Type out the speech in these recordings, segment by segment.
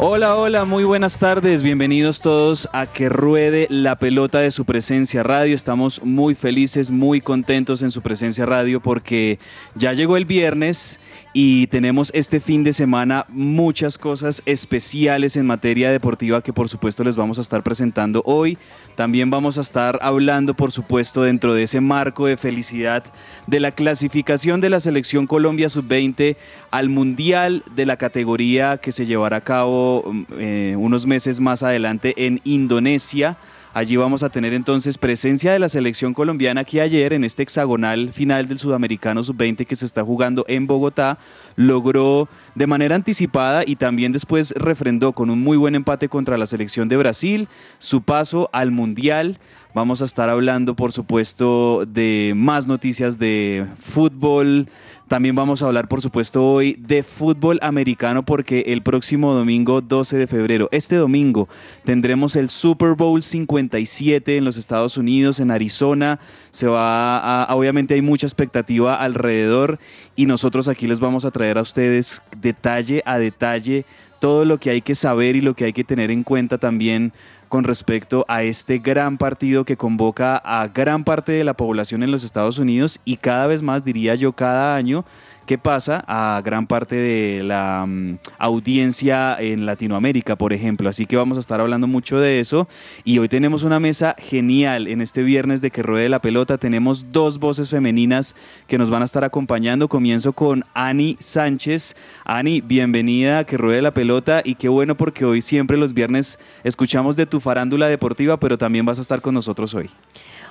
Hola, hola, muy buenas tardes. Bienvenidos todos a Que Ruede la Pelota de su presencia radio. Estamos muy felices, muy contentos en su presencia radio porque ya llegó el viernes y tenemos este fin de semana muchas cosas especiales en materia deportiva que por supuesto les vamos a estar presentando hoy. También vamos a estar hablando por supuesto dentro de ese marco de felicidad de la clasificación de la selección Colombia sub-20 al Mundial de la categoría que se llevará a cabo mm, eh, unos meses más adelante en Indonesia. Allí vamos a tener entonces presencia de la selección colombiana que ayer en este hexagonal final del Sudamericano Sub-20 que se está jugando en Bogotá logró de manera anticipada y también después refrendó con un muy buen empate contra la selección de Brasil su paso al Mundial. Vamos a estar hablando por supuesto de más noticias de fútbol, también vamos a hablar, por supuesto, hoy de fútbol americano porque el próximo domingo 12 de febrero, este domingo, tendremos el Super Bowl 57 en los Estados Unidos, en Arizona. Se va a, obviamente hay mucha expectativa alrededor y nosotros aquí les vamos a traer a ustedes detalle a detalle todo lo que hay que saber y lo que hay que tener en cuenta también con respecto a este gran partido que convoca a gran parte de la población en los Estados Unidos y cada vez más, diría yo, cada año ¿Qué pasa a gran parte de la mm, audiencia en Latinoamérica, por ejemplo. Así que vamos a estar hablando mucho de eso. Y hoy tenemos una mesa genial en este viernes de que ruede la pelota. Tenemos dos voces femeninas que nos van a estar acompañando. Comienzo con Ani Sánchez. Ani, bienvenida a que ruede la pelota y qué bueno porque hoy siempre los viernes escuchamos de tu farándula deportiva, pero también vas a estar con nosotros hoy.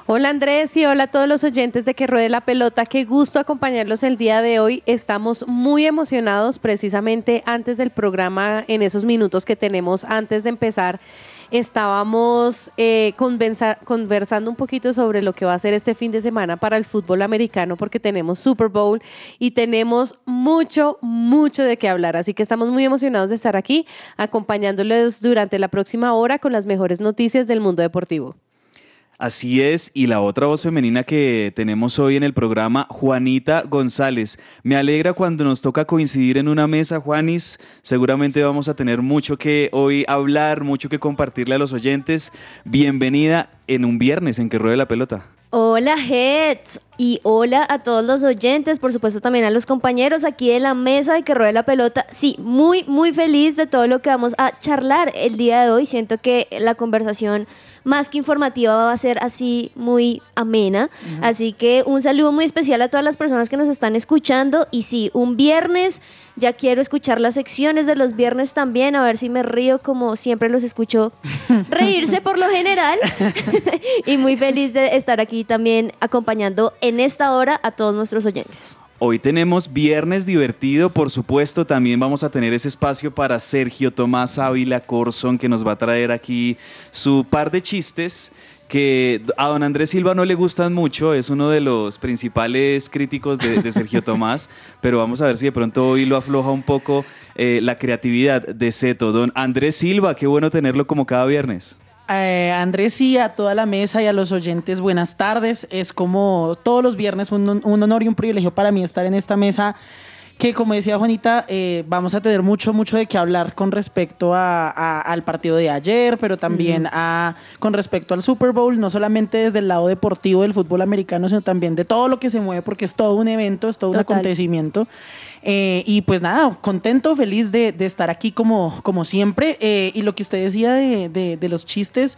Hola Andrés y hola a todos los oyentes de Que Ruede la Pelota. Qué gusto acompañarlos el día de hoy. Estamos muy emocionados precisamente antes del programa, en esos minutos que tenemos antes de empezar. Estábamos eh, conversando un poquito sobre lo que va a ser este fin de semana para el fútbol americano porque tenemos Super Bowl y tenemos mucho, mucho de qué hablar. Así que estamos muy emocionados de estar aquí acompañándoles durante la próxima hora con las mejores noticias del mundo deportivo. Así es, y la otra voz femenina que tenemos hoy en el programa, Juanita González. Me alegra cuando nos toca coincidir en una mesa, Juanis. Seguramente vamos a tener mucho que hoy hablar, mucho que compartirle a los oyentes. Bienvenida en un viernes en que ruede la pelota. Hola Heads y hola a todos los oyentes, por supuesto también a los compañeros aquí de la mesa de que ruede la pelota. Sí, muy muy feliz de todo lo que vamos a charlar el día de hoy. Siento que la conversación más que informativa va a ser así muy amena. Así que un saludo muy especial a todas las personas que nos están escuchando. Y sí, un viernes, ya quiero escuchar las secciones de los viernes también, a ver si me río como siempre los escucho reírse por lo general. y muy feliz de estar aquí también acompañando en esta hora a todos nuestros oyentes. Hoy tenemos viernes divertido, por supuesto, también vamos a tener ese espacio para Sergio Tomás Ávila Corson que nos va a traer aquí su par de chistes que a don Andrés Silva no le gustan mucho, es uno de los principales críticos de, Sergio Tomás, pero vamos a ver si de pronto hoy lo afloja un poco eh, la creatividad de Seto. Don Andrés Silva, qué bueno tenerlo como cada viernes. Eh, Andrés y a toda la mesa y a los oyentes, buenas tardes. Es como todos los viernes un, honor y un privilegio para mí estar en esta mesa que como decía Juanita, eh, vamos a tener mucho, mucho de qué hablar con respecto al partido de ayer, pero también a, con respecto al Super Bowl, no solamente desde el lado deportivo del fútbol americano, sino también de todo lo que se mueve, porque es todo un evento, es todo un acontecimiento. Eh, y pues nada, contento, feliz de, estar aquí como, como siempre. Eh, y lo que usted decía de, de los chistes,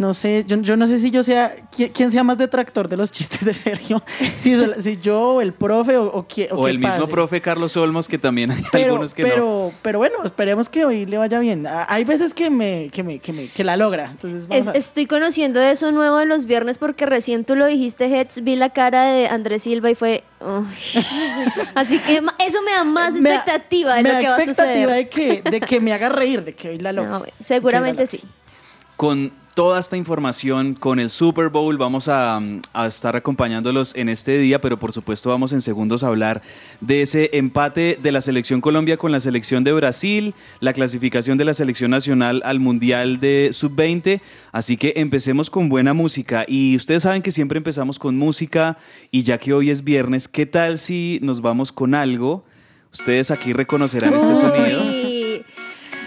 no sé, yo, yo, no sé si yo sea, quién sea más detractor de los chistes de Sergio, si, si yo o el profe o, o, o, el mismo profe Carlos Olmos, que también hay algunos que pero, no. Pero bueno, esperemos que hoy le vaya bien. Ah, hay veces que me, que me, que me que la logra. Entonces Estoy conociendo eso nuevo de los viernes porque recién tú lo dijiste, Heads, vi la cara de Andrés Silva y fue... Así que eso me da más expectativa de lo que va a suceder. de que, de que me haga reír, de que hoy la logra. seguramente sí. Con toda esta información con el Super Bowl. Vamos a, a, estar acompañándolos en este día, pero por supuesto vamos en segundos a hablar de ese empate de la selección Colombia con la selección de Brasil, la clasificación de la selección nacional al Mundial de Sub-20. Así que empecemos con buena música. Y ustedes saben que siempre empezamos con música y ya que hoy es viernes, ¿qué tal si nos vamos con algo? Ustedes aquí reconocerán este sonido.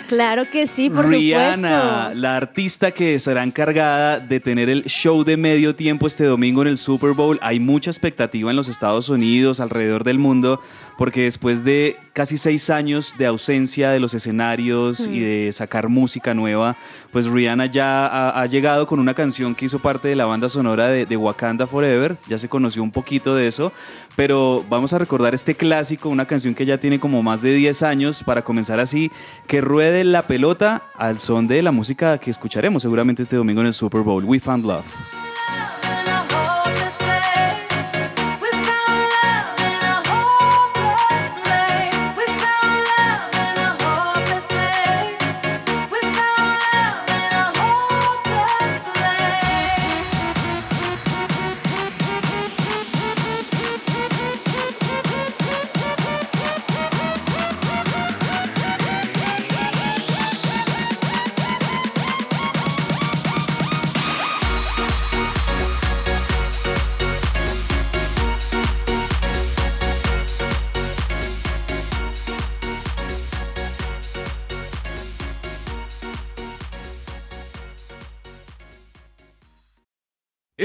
Claro que sí, por Rihanna, supuesto. la artista que será encargada de tener el show de medio tiempo este domingo en el Super Bowl. Hay mucha expectativa en los Estados Unidos, alrededor del mundo, porque después de casi seis años de ausencia de los escenarios y de sacar música nueva, pues Rihanna ya ha, ha, llegado con una canción que hizo parte de la banda sonora de, de Wakanda Forever. Ya se conoció un poquito de eso, pero vamos a recordar este clásico, una canción que ya tiene como más de 10 años, para comenzar así, que ruede la pelota al son de la música que escucharemos seguramente este domingo en el Super Bowl, We Found Love.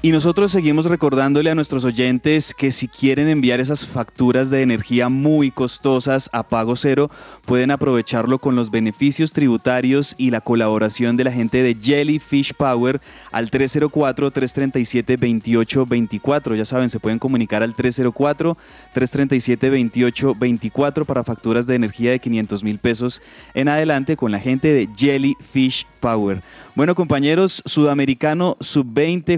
Y nosotros seguimos recordándole a nuestros oyentes que si quieren enviar esas facturas de energía muy costosas a pago cero, pueden aprovecharlo con los beneficios tributarios y la colaboración de la gente de Jellyfish Power al 304-337-2824. Ya saben, se pueden comunicar al 304-337-2824 para facturas de energía de 500 mil pesos en adelante con la gente de Jellyfish Power. Bueno, compañeros, Sudamericano Sub-20,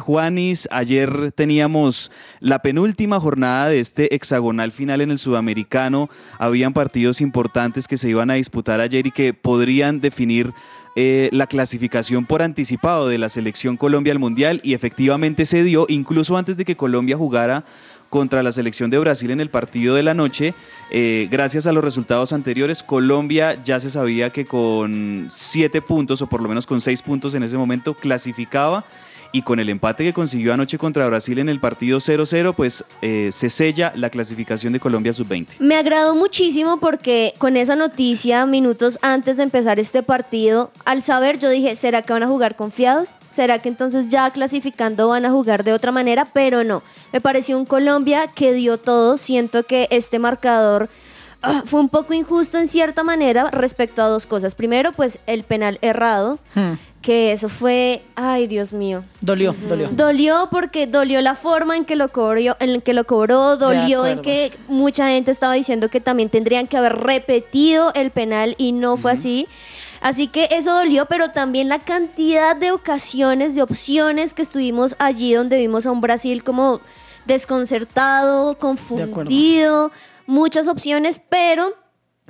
Ayer teníamos la penúltima jornada de este hexagonal final en el Sudamericano. Habían partidos importantes que se iban a disputar ayer y que podrían definir eh, la clasificación por anticipado de la selección Colombia al Mundial y efectivamente se dio, incluso antes de que Colombia jugara contra la selección de Brasil en el partido de la noche. Eh, gracias a los resultados anteriores, Colombia ya se sabía que con siete puntos, o por lo menos con seis puntos en ese momento, clasificaba. Y con el empate que consiguió anoche contra Brasil en el partido 0-0, pues eh, se sella la clasificación de Colombia sub-20. Me agradó muchísimo porque con esa noticia, minutos antes de empezar este partido, al saber yo dije, ¿será que van a jugar confiados? ¿Será que entonces ya clasificando van a jugar de otra manera? Pero no, me pareció un Colombia que dio todo. Siento que este marcador ah, fue un poco injusto en cierta manera respecto a dos cosas. Primero, pues el penal errado, Hmm. que eso fue, ay Dios mío. Dolió, dolió. Dolió porque dolió la forma en que lo cobró, en que lo cobró, dolió en que mucha gente estaba diciendo que también tendrían que haber repetido el penal y no fue así. Así que eso dolió, pero también la cantidad de ocasiones, de opciones que estuvimos allí donde vimos a un Brasil como desconcertado, confundido, muchas opciones, pero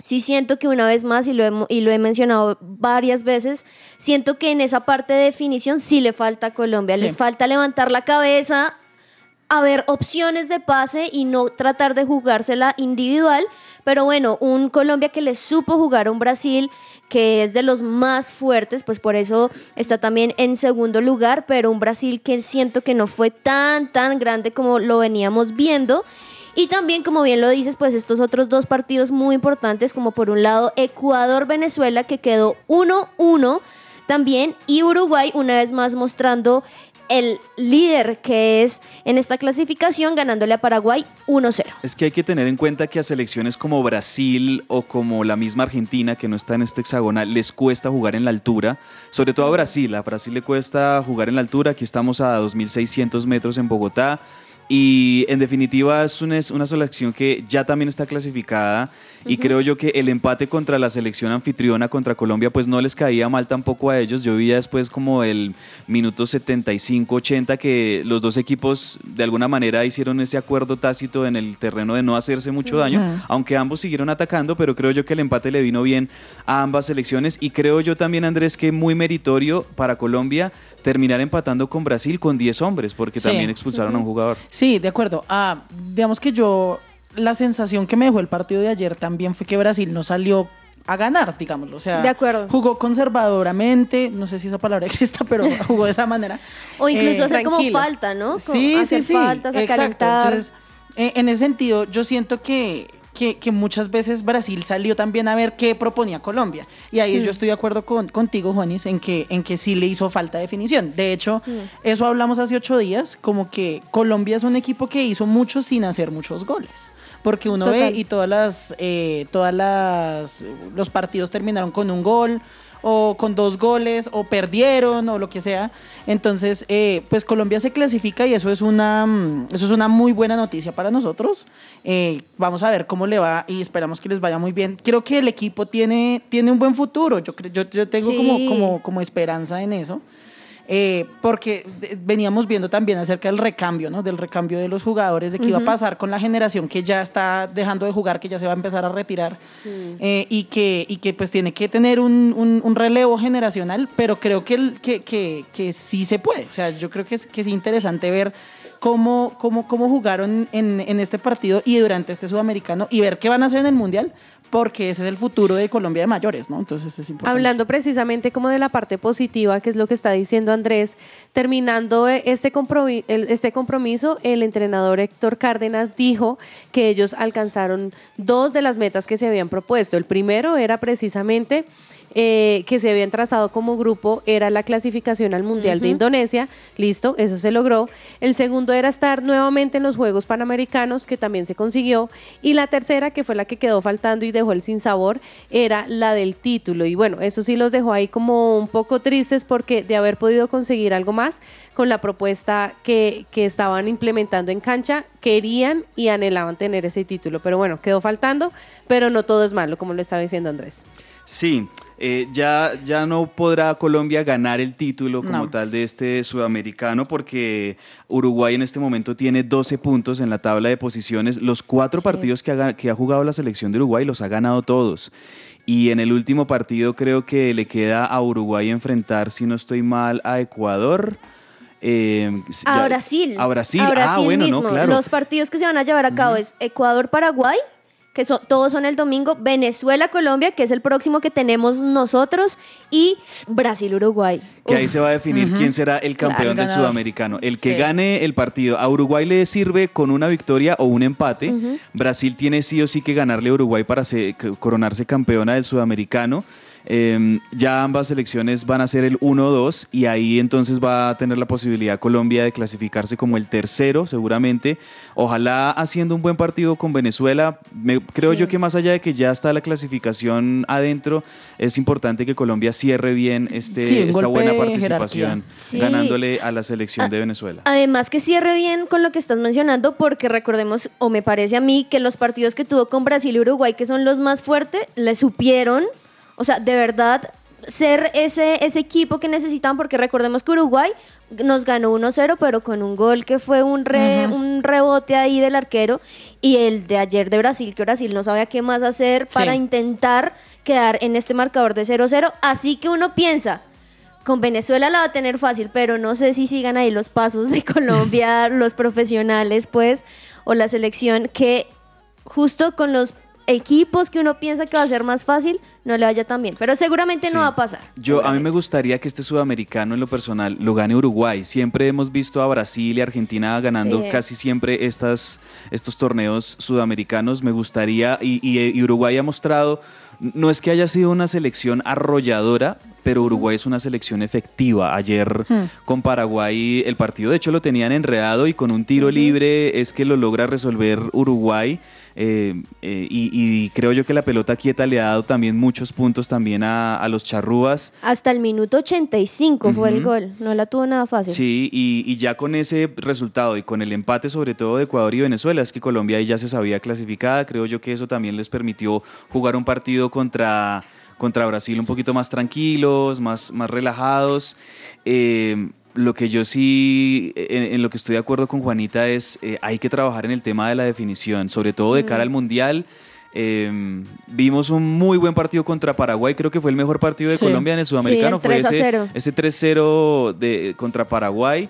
sí siento que una vez más, y lo, he, y lo he mencionado varias veces, siento que en esa parte de definición sí le falta a Colombia, Sí. les falta levantar la cabeza, a ver opciones de pase y no tratar de jugársela individual. Pero bueno, un Colombia que le supo jugar a un Brasil que es de los más fuertes, pues por eso está también en segundo lugar, pero un Brasil que siento que no fue tan, tan grande como lo veníamos viendo. Y también, como bien lo dices, pues estos otros dos partidos muy importantes, como por un lado Ecuador-Venezuela, que quedó 1-1 también, y Uruguay una vez más mostrando el líder que es en esta clasificación, ganándole a Paraguay 1-0. Es que hay que tener en cuenta que a selecciones como Brasil o como la misma Argentina, que no está en este hexagonal, les cuesta jugar en la altura. Sobre todo a Brasil. A Brasil le cuesta jugar en la altura. Aquí estamos a 2.600 metros en Bogotá. Y en definitiva es una, una selección que ya también está clasificada y creo yo que el empate contra la selección anfitriona contra Colombia pues no les caía mal tampoco a ellos. Yo vi ya después como el minuto 75-80 que los dos equipos de alguna manera hicieron ese acuerdo tácito en el terreno de no hacerse mucho daño, aunque ambos siguieron atacando, pero creo yo que el empate le vino bien a ambas selecciones y creo yo también Andrés que muy meritorio para Colombia terminar empatando con Brasil con 10 hombres porque Sí. también expulsaron a un jugador. Sí, de acuerdo. Ah, digamos que yo, la sensación que me dejó el partido de ayer también fue que Brasil no salió a ganar, digámoslo. O sea, De acuerdo. jugó conservadoramente, no sé si esa palabra exista, pero jugó de esa manera. O incluso Eh, hacer como falta, ¿no? Como Sí, hacer sí, sí. faltas, a. Entonces, eh, en ese sentido, yo siento que, que, que muchas veces Brasil salió también a ver qué proponía Colombia. Y ahí Mm. yo estoy de acuerdo con, contigo, Juanis, en que, en que sí le hizo falta definición. De hecho, Mm. eso hablamos hace ocho días, como que Colombia es un equipo que hizo mucho sin hacer muchos goles. Porque uno Total. ve y todas las, eh, todas las, los partidos terminaron con un gol o con dos goles o perdieron o lo que sea. Entonces, eh, pues Colombia se clasifica y eso es una, mm, eso es una muy buena noticia para nosotros. Eh, vamos a ver cómo le va y esperamos que les vaya muy bien. Creo que el equipo tiene, tiene un buen futuro. Yo, yo, yo tengo Sí. como, como, como esperanza en eso. Eh, porque de- veníamos viendo también acerca del recambio, ¿no? Del recambio de los jugadores, de qué iba a pasar con la generación que ya está dejando de jugar, que ya se va a empezar a retirar eh, y, que, y que pues tiene que tener un, un- un relevo generacional, pero creo que, el- que, que, que sí se puede. O sea, yo creo que es, que es interesante ver cómo, cómo, cómo jugaron en, en este partido y durante este sudamericano y ver qué van a hacer en el Mundial, porque ese es el futuro de Colombia de mayores, ¿no? Entonces es importante. Hablando precisamente como de la parte positiva, que es lo que está diciendo Andrés, terminando este, compromi- el- este compromiso, el entrenador Héctor Cárdenas dijo que ellos alcanzaron dos de las metas que se habían propuesto. El primero era precisamente eh, que se habían trazado como grupo, era la clasificación al Mundial de Indonesia, listo, eso se logró. El segundo era estar nuevamente en los Juegos Panamericanos, que también se consiguió. Y la tercera, que fue la que quedó faltando y dejó el sinsabor, era la del título. Y bueno, eso sí los dejó ahí como un poco tristes porque de haber podido conseguir algo más con la propuesta que, que estaban implementando en cancha, querían y anhelaban tener ese título. Pero bueno, quedó faltando, pero no todo es malo, como lo estaba diciendo Andrés. Sí, eh, ya, ya no podrá Colombia ganar el título como No. tal de este sudamericano porque Uruguay en este momento tiene 12 puntos en la tabla de posiciones. Los cuatro partidos que ha, ga- que ha jugado la selección de Uruguay los ha ganado todos. Y en el último partido creo que le queda a Uruguay enfrentar, si no estoy mal, a Ecuador. eh, A ya- Brasil. A Brasil. A ah, Brasil bueno, mismo. no, claro. Los partidos que se van a llevar a cabo es Ecuador-Paraguay, que son, todos son el domingo, Venezuela-Colombia, que es el próximo que tenemos nosotros, y Brasil-Uruguay. Que ahí se va a definir quién será el campeón Claro, del sudamericano. El que Sí. gane el partido a Uruguay le sirve con una victoria o un empate. Brasil tiene sí o sí que ganarle a Uruguay para se- coronarse campeona del sudamericano. Eh, ya ambas selecciones van a ser el 1-2 y ahí entonces va a tener la posibilidad Colombia de clasificarse como el tercero seguramente. Ojalá haciendo un buen partido con Venezuela. Me- creo Sí. yo que más allá de que ya está la clasificación adentro, es importante que Colombia cierre bien este, Sí, esta buena participación. Sí. ganándole a la selección de Venezuela. Además que cierre bien con lo que estás mencionando, porque recordemos, o me parece a mí, que los partidos que tuvo con Brasil y Uruguay, que son los más fuertes, le supieron, o sea, de verdad, ser ese, ese equipo que necesitaban, porque recordemos que Uruguay nos ganó 1-0, pero con un gol que fue un, re- un rebote ahí del arquero, y el de ayer de Brasil, que Brasil no sabía qué más hacer para Sí. intentar quedar en este marcador de 0-0, así que uno piensa, con Venezuela la va a tener fácil, pero no sé si sigan ahí los pasos de Colombia, los profesionales, pues, o la selección, que justo con los equipos que uno piensa que va a ser más fácil, no le vaya tan bien. Pero seguramente Sí. no va a pasar. Yo, a mí me gustaría que este sudamericano en lo personal lo gane Uruguay. Siempre hemos visto a Brasil y Argentina ganando Sí. casi siempre estas, estos torneos sudamericanos. Me gustaría, y, y- y Uruguay ha mostrado, no es que haya sido una selección arrolladora, pero Uruguay es una selección efectiva. Ayer con Paraguay el partido de hecho lo tenían enredado y con un tiro libre es que lo logra resolver Uruguay. Eh, eh, y, y creo yo que la pelota quieta le ha dado también muchos puntos también a, a los charrúas. Hasta el minuto 85 fue el gol. No la tuvo nada fácil. Sí, y, y ya con ese resultado y con el empate sobre todo de Ecuador y Venezuela, es que Colombia ahí ya se sabía clasificada, creo yo que eso también les permitió jugar un partido contra, contra Brasil un poquito más tranquilos, más, más relajados. Eh, lo que yo sí, en, en lo que estoy de acuerdo con Juanita es, eh, hay que trabajar en el tema de la definición, sobre todo de cara al Mundial. Eh, vimos un muy buen partido contra Paraguay, creo que fue el mejor partido de Sí. Colombia en el sudamericano. Sí, el 3 a fue 0. ese, ese 3-0 de, contra Paraguay.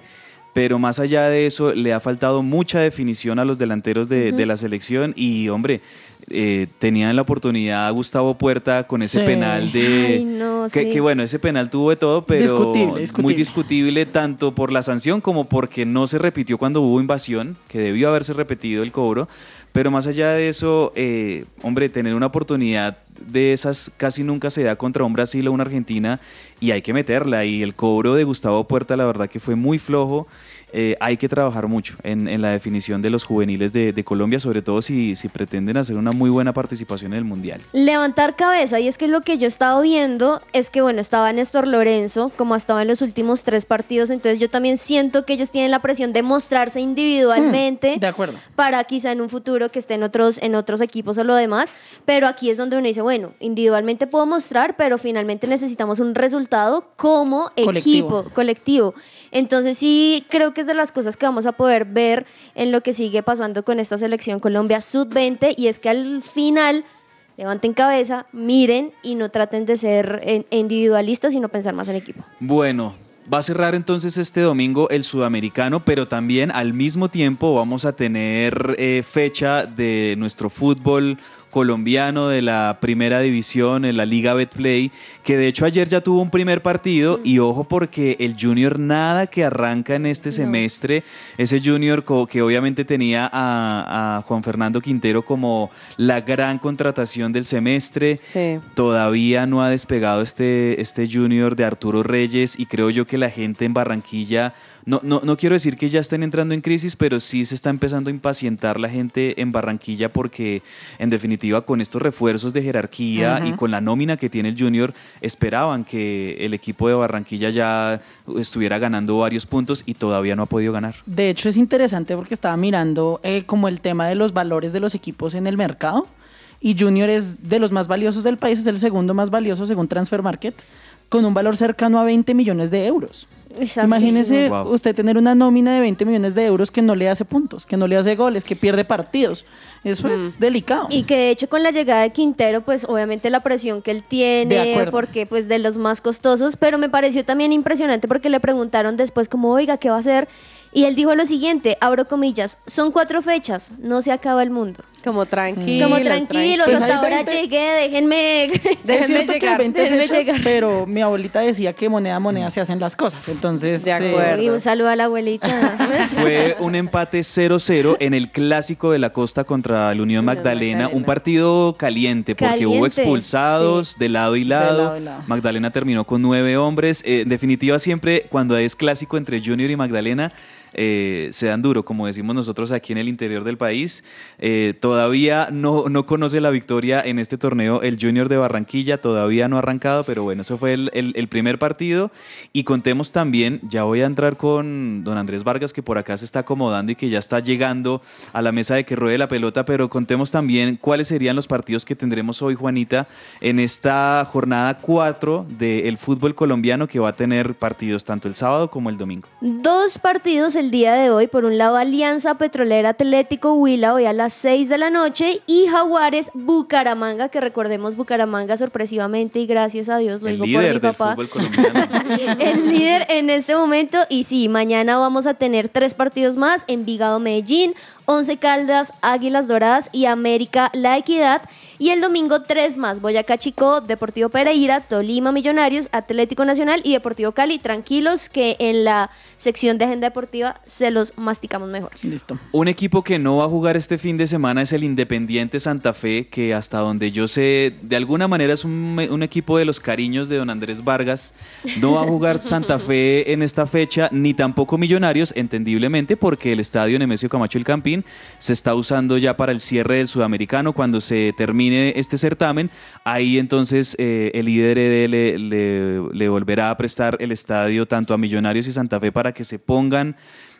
Pero más allá de eso, le ha faltado mucha definición a los delanteros de, de la selección. Y, hombre, eh, tenían la oportunidad a Gustavo Puerta con ese Sí. penal de. Ay, no, que, sí. que bueno, ese penal tuvo de todo, pero Discutible, discutible. muy discutible tanto por la sanción como porque no se repitió cuando hubo invasión, que debió haberse repetido el cobro. Pero más allá de eso, eh, hombre, tener una oportunidad de esas casi nunca se da contra un Brasil o una Argentina y hay que meterla. Y el cobro de Gustavo Puerta, la verdad que fue muy flojo. Eh, hay que trabajar mucho en, en la definición de los juveniles de, de Colombia, sobre todo si, si pretenden hacer una muy buena participación en el Mundial. Levantar cabeza, y es que lo que yo estaba viendo es que, bueno, estaba Néstor Lorenzo, como ha estado en los últimos tres partidos, entonces yo también siento que ellos tienen la presión de mostrarse individualmente De acuerdo. para quizá en un futuro que estén otros, en otros equipos o lo demás, pero aquí es donde uno dice, bueno, individualmente puedo mostrar, pero finalmente necesitamos un resultado como Colectivo. equipo, colectivo. Entonces sí creo que es de las cosas que vamos a poder ver en lo que sigue pasando con esta selección Colombia Sub-20 y es que al final levanten cabeza, miren y no traten de ser eh, individualistas, sino pensar más en equipo. Bueno, va a cerrar entonces este domingo el sudamericano, pero también al mismo tiempo vamos a tener eh, fecha de nuestro fútbol colombiano de la primera división en la Liga Betplay, que de hecho ayer ya tuvo un primer partido y ojo porque el Junior nada que arranca en este semestre, ese Junior que obviamente tenía a, a Juan Fernando Quintero como la gran contratación del semestre, Sí. todavía no ha despegado este, este junior de Arturo Reyes y creo yo que la gente en Barranquilla, no, no, no quiero decir que ya estén entrando en crisis, pero sí se está empezando a impacientar la gente en Barranquilla porque en definitiva con estos refuerzos de jerarquía y con la nómina que tiene el junior esperaban que el equipo de Barranquilla ya estuviera ganando varios puntos y todavía no ha podido ganar. De hecho, es interesante porque estaba mirando eh, como el tema de los valores de los equipos en el mercado. Y Junior es de los más valiosos del país, es el segundo más valioso según Transfer Market, con un valor cercano a 20 millones de euros. Exactísimo. Imagínese Wow. usted tener una nómina de 20 millones de euros que no le hace puntos, que no le hace goles, que pierde partidos. Eso es delicado. Y que de hecho con la llegada de Quintero, pues obviamente la presión que él tiene, porque pues de los más costosos, pero me pareció también impresionante porque le preguntaron después como, oiga, ¿qué va a hacer? Y él dijo lo siguiente, abro comillas, son cuatro fechas, no se acaba el mundo. Como tranquilos. como tranquilos, Pues hasta ahora 20. llegué, déjenme... es Déjenme que llegar, hay 20 déjenme fechas, llegar. pero mi abuelita decía que moneda a moneda se hacen las cosas. Entonces, De eh, acuerdo. Y un saludo a la abuelita. Fue un empate 0-0 en el clásico de la costa contra el Unión Magdalena, un partido caliente porque hubo Caliente, expulsados de lado y lado. lado y lado. Magdalena terminó con nueve hombres. Eh, en definitiva, siempre cuando es clásico entre Junior y Magdalena, eh, se dan duro, como decimos nosotros aquí en el interior del país. Eh, todavía no, no conoce la victoria en este torneo el Junior de Barranquilla, todavía no ha arrancado, pero bueno, eso fue el, el- primer partido. Y contemos también, ya voy a entrar con don Andrés Vargas, que por acá se está acomodando y que ya está llegando a la mesa de que ruede la pelota, pero contemos también cuáles serían los partidos que tendremos hoy, Juanita, en esta jornada 4 del fútbol colombiano que va a tener partidos tanto el sábado como el domingo. Dos partidos el día de hoy. Por un lado, Alianza Petrolera Atlético Huila, hoy a las 6 de la noche. Y Jaguares Bucaramanga, que recordemos Bucaramanga sorpresivamente y gracias a Dios, lo el digo por mi líder del papá. el líder en este momento. Y sí, mañana vamos a tener tres partidos más: Envigado Medellín, Once Caldas, Águilas Doradas y América La Equidad. Y el domingo tres más, Boyacá Chico, Deportivo Pereira, Tolima Millonarios, Atlético Nacional y Deportivo Cali. Tranquilos que en la sección de agenda deportiva se los masticamos mejor. Listo. Un equipo que no va a jugar este fin de semana es el Independiente Santa Fe, que hasta donde yo sé, de alguna manera es un, un equipo de los cariños de don Andrés Vargas. No va a jugar Santa Fe en esta fecha, ni tampoco Millonarios, entendiblemente, porque el estadio Nemesio Camacho El Campín se está usando ya para el cierre del sudamericano. Cuando se termine este certamen, ahí entonces eh, el IDRD le, le- volverá a prestar el estadio tanto a Millonarios y Santa Fe para que se pongan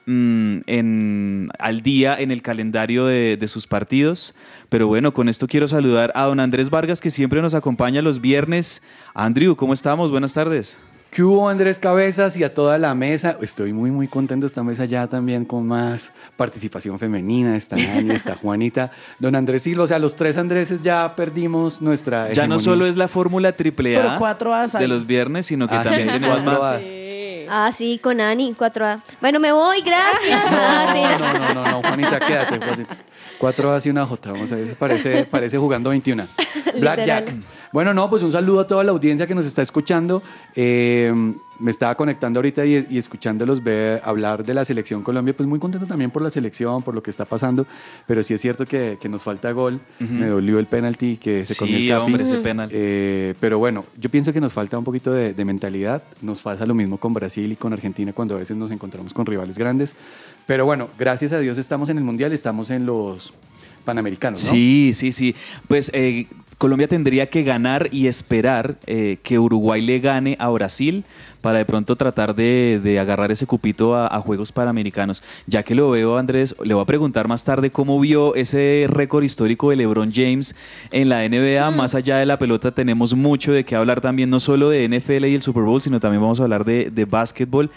mm, en, al día en el calendario de sus partidos. Pero bueno, con esto quiero saludar a don Andrés Vargas, que siempre nos acompaña los viernes. Andrew, ¿cómo estamos? Buenas tardes. ¿Qué hubo Andrés Cabezas y a toda la mesa? Estoy muy muy contento esta mesa ya también con más participación femenina. Está Nani, está Juanita, don Andrés Silva. O sea, los tres Andreses ya perdimos nuestra Ya no solo es la fórmula triple A de los viernes, sino que Ah, también sí, tenemos cuatro más. As. Ah, sí, con Ani, 4A. Bueno, me voy, gracias. No, no, no, no, no, Juanita, quédate. Juanita. Cuatro As y una J. Vamos a ver, parece, parece jugando 21. Blackjack. Bueno, no, pues un saludo a toda la audiencia que nos está escuchando. Eh, me estaba conectando ahorita y, y escuchándolos ver, hablar de la selección Colombia, pues muy contento también por la selección, por lo que está pasando, pero sí es cierto que, que nos falta gol. Me dolió el penalti que se comió el Sí, Capi. hombre, ese penal. Eh, pero bueno, yo pienso que nos falta un poquito de, de mentalidad. Nos pasa lo mismo con Brasil y con Argentina cuando a veces nos encontramos con rivales grandes. Pero bueno, gracias a Dios estamos en el Mundial, estamos en los Panamericanos, ¿no? Sí, sí, sí. Pues eh, Colombia tendría que ganar y esperar eh, que Uruguay le gane a Brasil para de pronto tratar de, de agarrar ese cupito a, a Juegos Panamericanos. Ya que lo veo, Andrés, le voy a preguntar más tarde cómo vio ese récord histórico de LeBron James en la NBA. Más allá de la pelota tenemos mucho de qué hablar también, no solo de NFL y el Super Bowl, sino también vamos a hablar de, de básquetbol.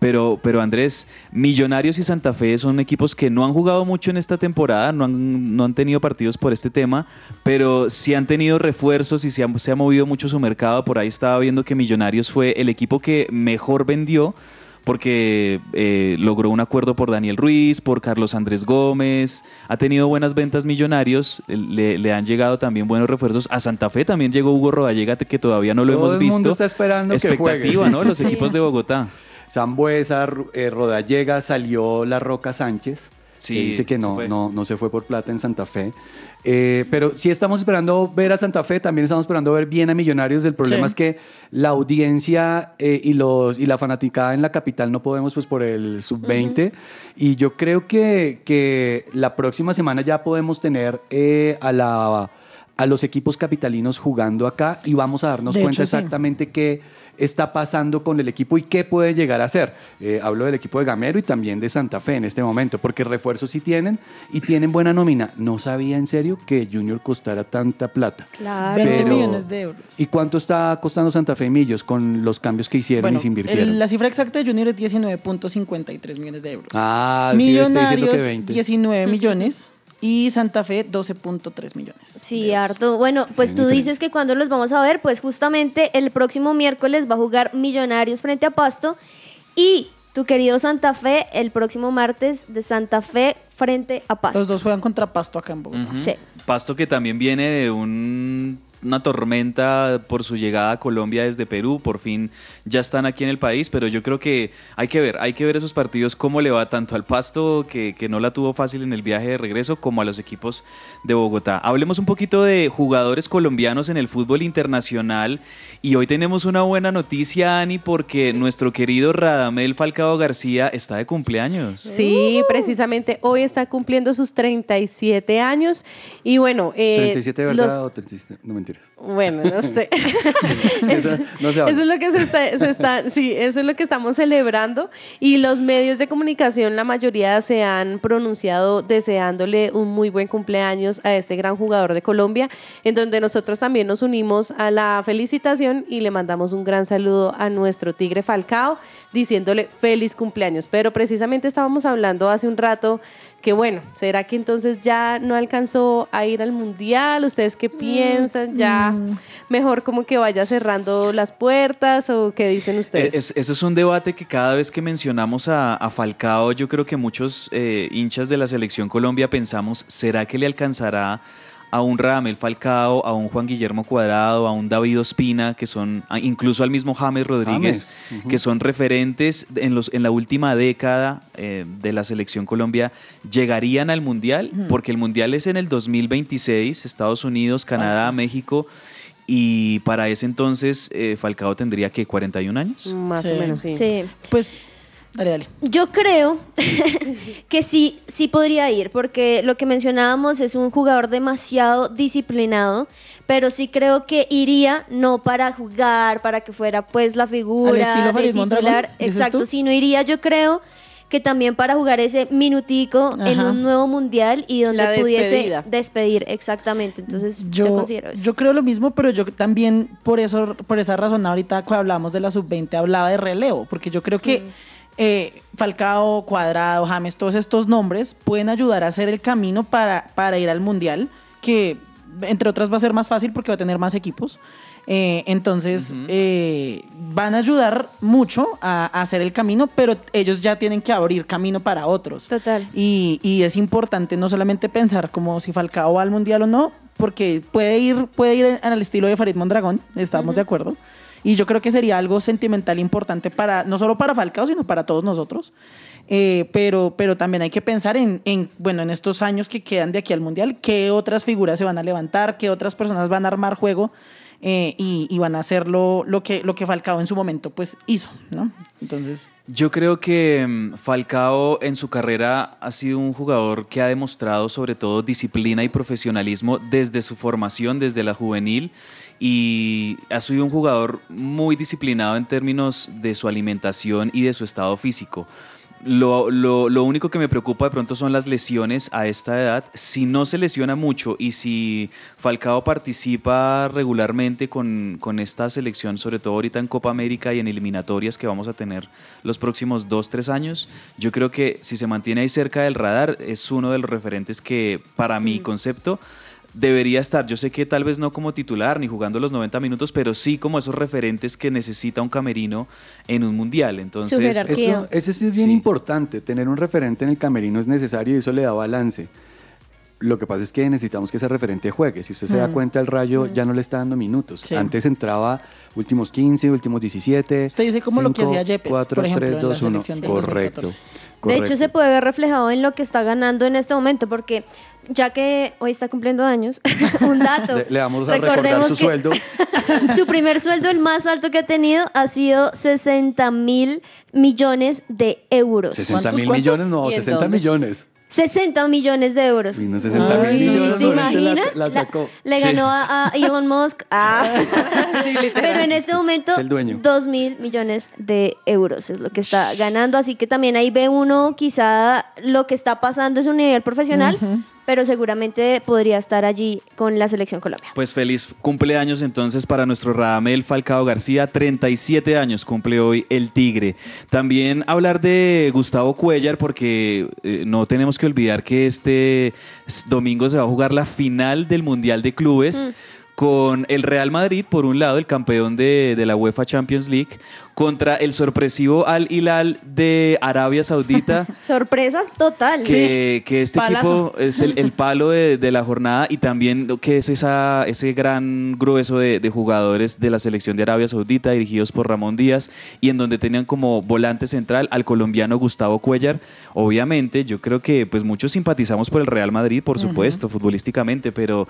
Pero, pero Andrés, Millonarios y Santa Fe son equipos que no han jugado mucho en esta temporada, no han, no han tenido partidos por este tema, pero sí han tenido refuerzos y se ha, se ha movido mucho su mercado. Por ahí estaba viendo que Millonarios fue el equipo que mejor vendió porque eh, logró un acuerdo por Daniel Ruiz, por Carlos Andrés Gómez, ha tenido buenas ventas Millonarios, le, le han llegado también buenos refuerzos. A Santa Fe también llegó Hugo Rodallega, que todavía no lo Todo hemos el visto. mundo está esperando que juegue, Expectativa, sí, ¿no? Los sí. equipos de Bogotá. Zambuesa, eh, Rodallega, salió La Roca Sánchez, Sí, que dice que no, no, no se fue por plata en Santa Fe. Eh, pero sí estamos esperando ver a Santa Fe, también estamos esperando ver bien a Millonarios. El problema Sí. es que la audiencia eh, y, los, y la fanaticada en la capital no podemos pues por el sub-20. Y yo creo que, que la próxima semana ya podemos tener eh, a la a los equipos capitalinos jugando acá y vamos a darnos De cuenta hecho, sí. exactamente qué está pasando con el equipo y qué puede llegar a ser. Eh, hablo del equipo de Gamero y también de Santa Fe en este momento, porque refuerzos sí tienen y tienen buena nómina. No sabía en serio que Junior costara tanta plata. Claro. 20 Pero- millones de euros. ¿Y cuánto está costando Santa Fe y Millos con los cambios que hicieron Bueno, y se invirtieron? el- la cifra exacta de Junior es 19.53 millones de euros. Ah, sí, yo estoy diciendo Millonarios, que 20. 19 millones. Y Santa Fe, 12.3 millones. Sí, harto. Bueno, pues Sí, tú diferente. dices que cuando los vamos a ver, pues justamente el próximo miércoles va a jugar Millonarios frente a Pasto y tu querido Santa Fe el próximo martes de Santa Fe frente a Pasto. Los dos juegan contra Pasto acá en Bogotá. Ujú. Sí. Pasto que también viene de un- una tormenta por su llegada a Colombia desde Perú. Por fin ya están aquí en el país, pero yo creo que hay que ver, hay que ver esos partidos cómo le va tanto al Pasto, que, que no la tuvo fácil en el viaje de regreso, como a los equipos de Bogotá. Hablemos un poquito de jugadores colombianos en el fútbol internacional. Y hoy tenemos una buena noticia, Ani, porque nuestro querido Radamel Falcao García está de cumpleaños. Sí, precisamente hoy está cumpliendo sus 37 años y bueno, eh, 37 de verdad los- o 37, no mentiras. bueno, no sé. Eso no se habla. Eso es lo que se está, se está- sí, eso es lo que estamos celebrando y los medios de comunicación, la mayoría se han pronunciado deseándole un muy buen cumpleaños a este gran jugador de Colombia, en donde nosotros también nos unimos a la felicitación y le mandamos un gran saludo a nuestro Tigre Falcao, diciéndole feliz cumpleaños. Pero precisamente estábamos hablando hace un rato que bueno, ¿será que entonces ya no alcanzó a ir al mundial? ¿Ustedes qué piensan? ¿Ya mejor como que vaya cerrando las puertas o qué dicen ustedes? Eh, Es, eso es un debate que cada vez que mencionamos a, a Falcao, yo creo que muchos eh, hinchas de la selección Colombia pensamos, ¿será que le alcanzará a un Radamel Falcao, a un Juan Guillermo Cuadrado, a un David Ospina, que son, incluso al mismo James Rodríguez, James, que son referentes en, los, en la última década eh, de la selección Colombia, llegarían al Mundial, porque el Mundial es en el 2026, Estados Unidos, Canadá, México, y para ese entonces eh, Falcao tendría que 41 años. Más Sí. o menos, sí. Sí. Pues, dale, dale. Yo creo que sí, sí podría ir, porque lo que mencionábamos es un jugador demasiado disciplinado, pero sí creo que iría no para jugar, para que fuera pues la ¿Al figura estilo de titular, exacto, sino iría yo creo que también para jugar ese minutico en un nuevo mundial y donde La pudiese despedida. despedir, exactamente. Entonces yo, Yo, considero eso. yo creo lo mismo, pero yo también por eso, por esa razón ahorita cuando hablamos de la sub-20 hablaba de relevo, porque yo creo que eh, Falcao, Cuadrado, James, todos estos nombres pueden ayudar a hacer el camino para, para ir al Mundial, que entre otras va a ser más fácil porque va a tener más equipos. Eh, entonces eh, van a ayudar mucho a, a hacer el camino, pero ellos ya tienen que abrir camino para otros. Total. Y, y es importante no solamente pensar como si Falcao va al mundial o no, porque puede ir, puede ir al estilo de Farid Mondragón, estamos de acuerdo. Y yo creo que sería algo sentimental importante para, no solo para Falcao, sino para todos nosotros. Eh, pero, pero también hay que pensar en, en, bueno, en estos años que quedan de aquí al mundial, qué otras figuras se van a levantar, qué otras personas van a armar juego eh, y, y van a hacer lo, lo, que, lo que Falcao en su momento pues hizo, ¿no? Entonces... Yo creo que mm, Falcao en su carrera ha sido un jugador que ha demostrado sobre todo disciplina y profesionalismo desde su formación, desde la juvenil, y ha sido un jugador muy disciplinado en términos de su alimentación y de su estado físico. Lo, lo- lo único que me preocupa de pronto son las lesiones a esta edad. Si no se lesiona mucho y si Falcao participa regularmente con, con esta selección, sobre todo ahorita en Copa América y en eliminatorias que vamos a tener los próximos dos, tres años, yo creo que si se mantiene ahí cerca del radar es uno de los referentes que para mi concepto debería estar. Yo sé que tal vez no como titular ni jugando los 90 minutos, pero sí como esos referentes que necesita un camerino en un mundial. Entonces. Eso, eso sí es bien Sí. importante. Tener un referente en el camerino es necesario y eso le da balance. Lo que pasa es que necesitamos que ese referente juegue. Si usted se da cuenta, el Rayo ya no le está dando minutos. Sí. Antes entraba últimos 15, últimos 17. Usted dice como lo que hía Yepes, cuatro, por ejemplo, tres, en la dos, uno. selección del Correcto. 2014. De hecho, se puede ver reflejado en lo que está ganando en este momento, porque ya que hoy está cumpliendo años, un dato. Le, le vamos a recordar Recordemos su sueldo. su primer sueldo, el más alto que ha tenido, ha sido 60 mil millones de euros. 60 mil millones, no, ¿Y en 60 dónde? millones. 60 millones de euros. Y no 60 mil Ay, millones. ¿Se no, la- imagina? La, la sacó. Le Sí. ganó a, a Elon Musk. Ah. Pero en este momento, Es el dueño. 2 mil millones de euros es lo que está ganando. Así que también ahí ve uno, quizá lo que está pasando es un nivel profesional, pero seguramente podría estar allí con la selección Colombia. Pues feliz cumpleaños entonces para nuestro Radamel Falcao García, 37 años cumple hoy el Tigre. También hablar de Gustavo Cuellar porque eh, no tenemos que olvidar que este domingo se va a jugar la final del Mundial de Clubes. Con el Real Madrid, por un lado, el campeón de, de la UEFA Champions League, contra el sorpresivo Al Hilal de Arabia Saudita. Sorpresas total. que, que este Palazo. equipo es el, el palo de, de la jornada y también lo que es esa, ese gran grueso de, de jugadores de la selección de Arabia Saudita dirigidos por Ramón Díaz y en donde tenían como volante central al colombiano Gustavo Cuellar. Obviamente, yo creo que pues muchos simpatizamos por el Real Madrid, por supuesto, futbolísticamente, pero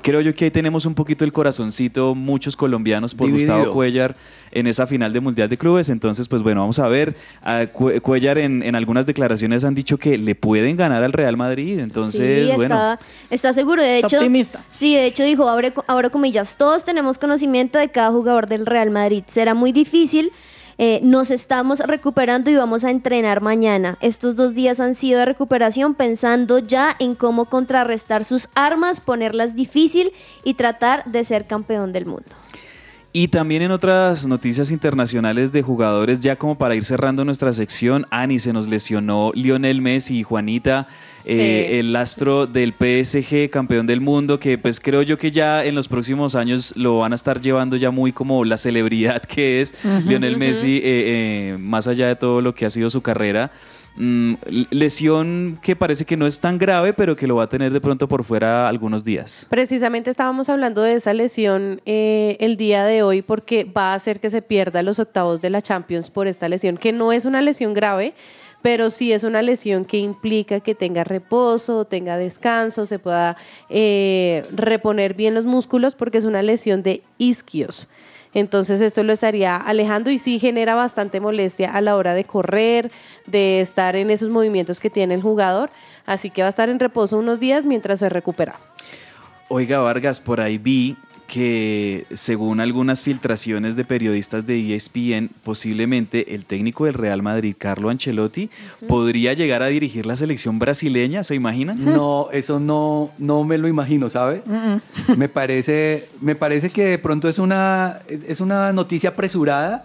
creo yo que ahí tenemos un poquito el corazoncito, muchos colombianos por Dividido. Gustavo Cuellar en esa final de Mundial de Clubes. Entonces, pues bueno, vamos a ver. A Cue- Cuellar en, en algunas declaraciones han dicho que le pueden ganar al Real Madrid. Entonces, sí, bueno. está, está seguro. De Está hecho, optimista. Sí, de hecho dijo, abre, ahora comillas, todos tenemos conocimiento de cada jugador del Real Madrid. Será muy difícil. eh, nos estamos recuperando y vamos a entrenar mañana. Estos dos días han sido de recuperación pensando ya en cómo contrarrestar sus armas, ponerlas difícil y tratar de ser campeón del mundo. Y también en otras noticias internacionales de jugadores, ya como para ir cerrando nuestra sección, Ani se nos lesionó Lionel Messi y Juanita. eh, Sí. el astro del PSG, campeón del mundo, que pues creo yo que ya en los próximos años lo van a estar llevando ya muy como la celebridad que es Lionel Messi, eh, eh, más allá de todo lo que ha sido su carrera. Mm, lesión que parece que no es tan grave, pero que lo va a tener de pronto por fuera algunos días. Precisamente estábamos hablando de esa lesión eh, el día de hoy porque va a hacer que se pierda los octavos de la Champions por esta lesión, que no es una lesión grave, pero sí es una lesión que implica que tenga reposo, tenga descanso, se pueda eh, reponer bien los músculos porque es una lesión de isquios. Entonces esto lo estaría alejando y sí genera bastante molestia a la hora de correr, de estar en esos movimientos que tiene el jugador. Así que va a estar en reposo unos días mientras se recupera. Oiga, Vargas, por ahí vi que según algunas filtraciones de periodistas de ESPN, posiblemente el técnico del Real Madrid, Carlo Ancelotti, podría llegar a dirigir la selección brasileña, ¿se imaginan? No, eso no, no me lo imagino, ¿sabe? Me parece, me parece que de pronto es una, es, una noticia apresurada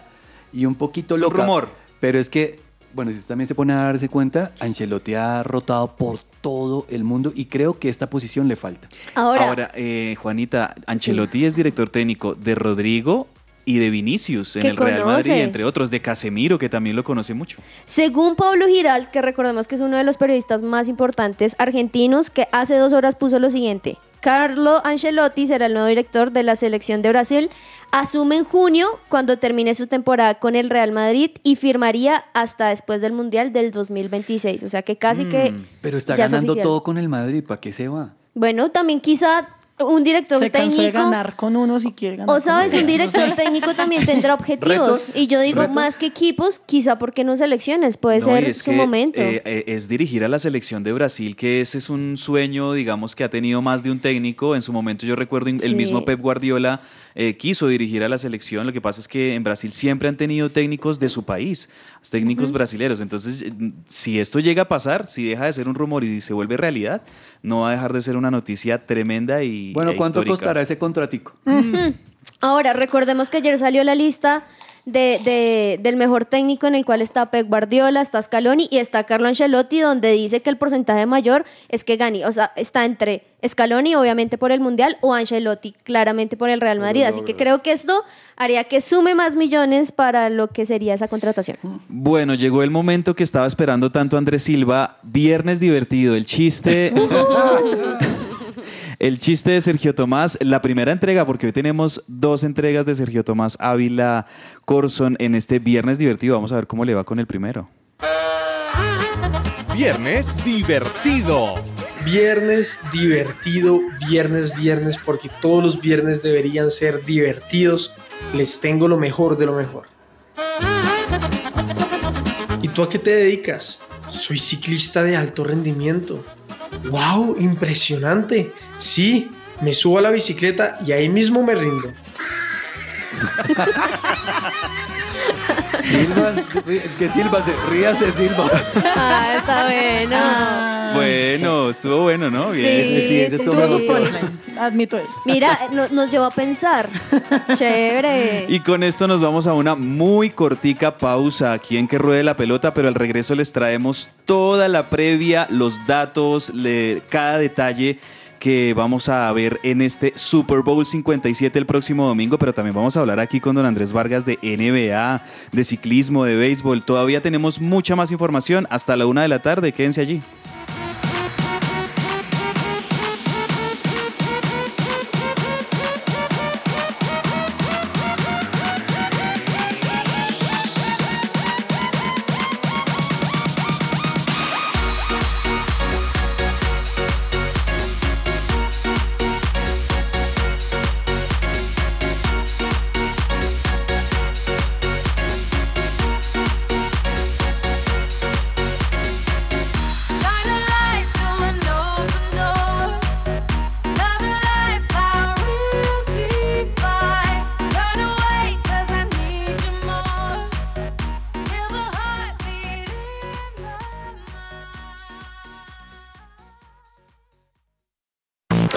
y un poquito Es un loca. rumor. Pero es que, bueno, si usted también se pone a darse cuenta, Ancelotti ha rotado por todo el mundo y creo que esta posición le falta. Ahora, Ahora, eh, Juanita, Ancelotti es director técnico de Rodrigo y de Vinicius en el Real Madrid, entre otros, de Casemiro, que también lo conoce mucho. según Pablo Giral, que recordemos que es uno de los periodistas más importantes argentinos, que hace dos horas puso lo siguiente. Carlo Ancelotti será el nuevo director de la selección de Brasil. Asume en junio cuando termine su temporada con el Real Madrid y firmaría hasta después del Mundial del 2026. O sea que casi que Pero está ya ganando todo con el Madrid, ¿para qué se va? Bueno, también quizá un director Se técnico de ganar con uno si quiere ganar O sabes, un director técnico también tendrá objetivos. ¿Retos? Y yo digo, ¿Retos? más que equipos, quizá porque no selecciones, puede No, ser su que, momento. eh, eh, es dirigir a la selección de Brasil, que ese es un sueño, digamos, que ha tenido más de un técnico. En su momento yo recuerdo Sí. el mismo Pep Guardiola eh, quiso dirigir a la selección. Lo que pasa es que en Brasil siempre han tenido técnicos de su país, técnicos brasileños. Entonces, eh, si esto llega a pasar, si deja de ser un rumor y se vuelve realidad, no va a dejar de ser una noticia tremenda y Bueno, e ¿cuánto histórica. costará ese contratico? Ahora, recordemos que ayer salió la lista de, de- del mejor técnico en el cual está Pep Guardiola, está Scaloni y está Carlo Ancelotti, donde dice que el porcentaje mayor es que gane. O sea, está entre Scaloni, obviamente por el Mundial, o Ancelotti, claramente por el Real Madrid. Así que creo que esto haría que sume más millones para lo que sería esa contratación. Bueno, llegó el momento que estaba esperando tanto Andrés Silva. Viernes divertido, el chiste. el chiste de Sergio Tomás, la primera entrega, porque hoy tenemos dos entregas de Sergio Tomás Ávila Corson en este viernes divertido. Vamos a ver cómo le va con el primero. Viernes divertido. Viernes divertido, viernes, viernes, porque todos los viernes deberían ser divertidos. Les tengo lo mejor de lo mejor. ¿Y tú a qué te dedicas? Soy ciclista de alto rendimiento. ¡Wow! Impresionante. Sí, me subo a la bicicleta y ahí mismo me rindo. Silva, es que Silva, se, ríase Silva. Ah, está bueno. Bueno, estuvo bueno, ¿no? Bien. Sí, sí, estuvo sí. muy bueno. Punchline. Admito eso. Mira, no- nos llevó a pensar. Chévere. Y con esto nos vamos a una muy cortica pausa aquí en que ruede la pelota, pero al regreso les traemos toda la previa, los datos, le- cada detalle que vamos a ver en este Super Bowl 57 el próximo domingo, pero también vamos a hablar aquí con don Andrés Vargas de NBA, de ciclismo, de béisbol. Todavía tenemos mucha más información hasta la una de la tarde. Quédense allí.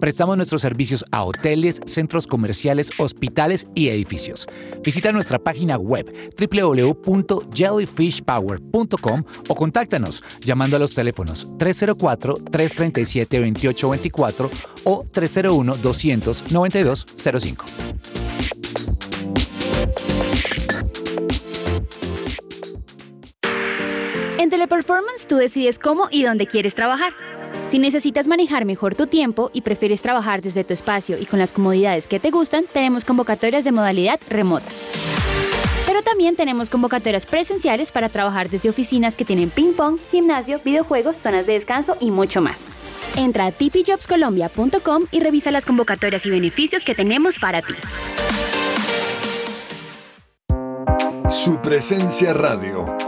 Prestamos nuestros servicios a hoteles, centros comerciales, hospitales y edificios. Visita nuestra página web www.jellyfishpower.com o contáctanos llamando a los teléfonos 304-337-2824 o 301-200-9205. En Teleperformance tú decides cómo y dónde quieres trabajar. Si necesitas manejar mejor tu tiempo y prefieres trabajar desde tu espacio y con las comodidades que te gustan, tenemos convocatorias de modalidad remota. Pero también tenemos convocatorias presenciales para trabajar desde oficinas que tienen ping-pong, gimnasio, videojuegos, zonas de descanso y mucho más. Entra a tipijobscolombia.com y revisa las convocatorias y beneficios que tenemos para ti. Su presencia radio.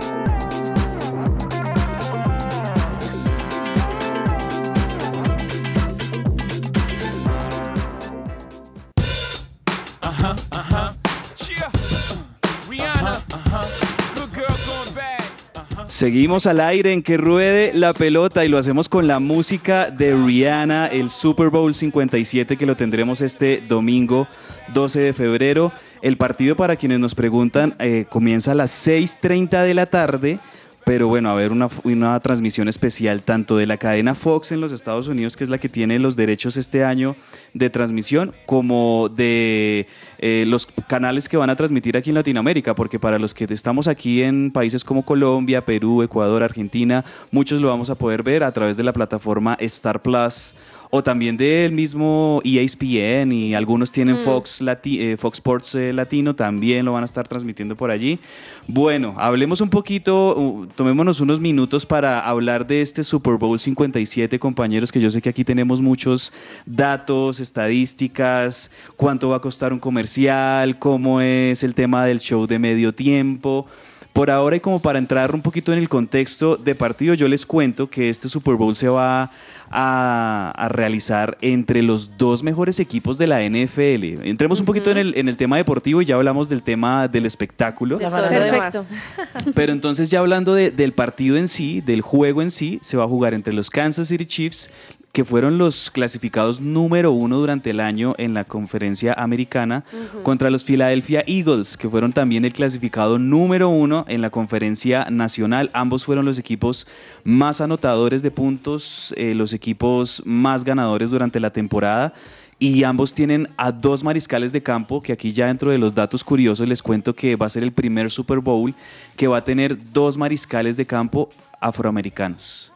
Seguimos al aire en que ruede la pelota y lo hacemos con la música de Rihanna, el Super Bowl 57 que lo tendremos este domingo 12 de febrero. El partido para quienes nos preguntan eh, comienza a las 6.30 de la tarde. Pero bueno, a ver una, una transmisión especial tanto de la cadena Fox en los Estados Unidos, que es la que tiene los derechos este año de transmisión, como de eh, los canales que van a transmitir aquí en Latinoamérica, porque para los que estamos aquí en países como Colombia, Perú, Ecuador, Argentina, muchos lo vamos a poder ver a través de la plataforma Star Plus o también del mismo ESPN y algunos tienen Mm. Fox, Lati- eh, Fox Sports eh, Latino, también lo van a estar transmitiendo por allí. Bueno, hablemos un poquito, uh, tomémonos unos minutos para hablar de este Super Bowl 57, compañeros, que yo sé que aquí tenemos muchos datos, estadísticas, cuánto va a costar un comercial, cómo es el tema del show de medio tiempo. Por ahora y como para entrar un poquito en el contexto de partido, yo les cuento que este Super Bowl se va a, a realizar entre los dos mejores equipos de la NFL. Entremos un poquito en el, en el tema deportivo y ya hablamos del tema del espectáculo. Perfecto. Pero entonces ya hablando de- del partido en sí, del juego en sí, se va a jugar entre los Kansas City Chiefs, que fueron los clasificados número uno durante el año en la conferencia americana, contra los Philadelphia Eagles, que fueron también el clasificado número uno en la conferencia nacional. Ambos fueron los equipos más anotadores de puntos, eh, los equipos más ganadores durante la temporada. Y ambos tienen a dos mariscales de campo, que aquí ya dentro de los datos curiosos les cuento que va a ser el primer Super Bowl que va a tener dos mariscales de campo afroamericanos.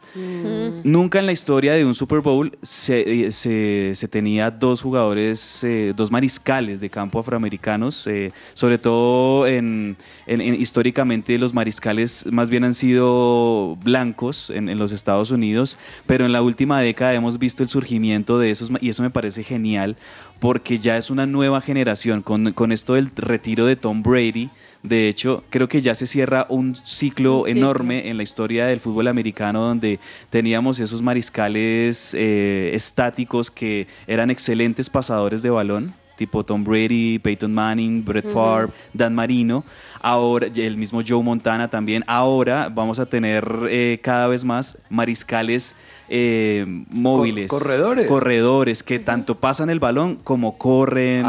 Nunca en la historia de un Super Bowl se, eh, tenía dos jugadores, eh, dos mariscales de campo afroamericanos, eh, sobre todo en, en- en- históricamente los mariscales más bien han sido blancos en, en los Estados Unidos, pero en la última década hemos visto el surgimiento de esos y eso me parece genial porque ya es una nueva generación con, con esto del retiro de Tom Brady. De hecho, creo que ya se cierra un ciclo enorme en la historia del fútbol americano donde teníamos esos mariscales eh, estáticos que eran excelentes pasadores de balón, tipo Tom Brady, Peyton Manning, Brett. Favre, Dan Marino. Ahora, el mismo Joe Montana también. Ahora vamos a tener eh, cada vez más mariscales eh, móviles. corredores. Corredores que tanto pasan el balón como corren.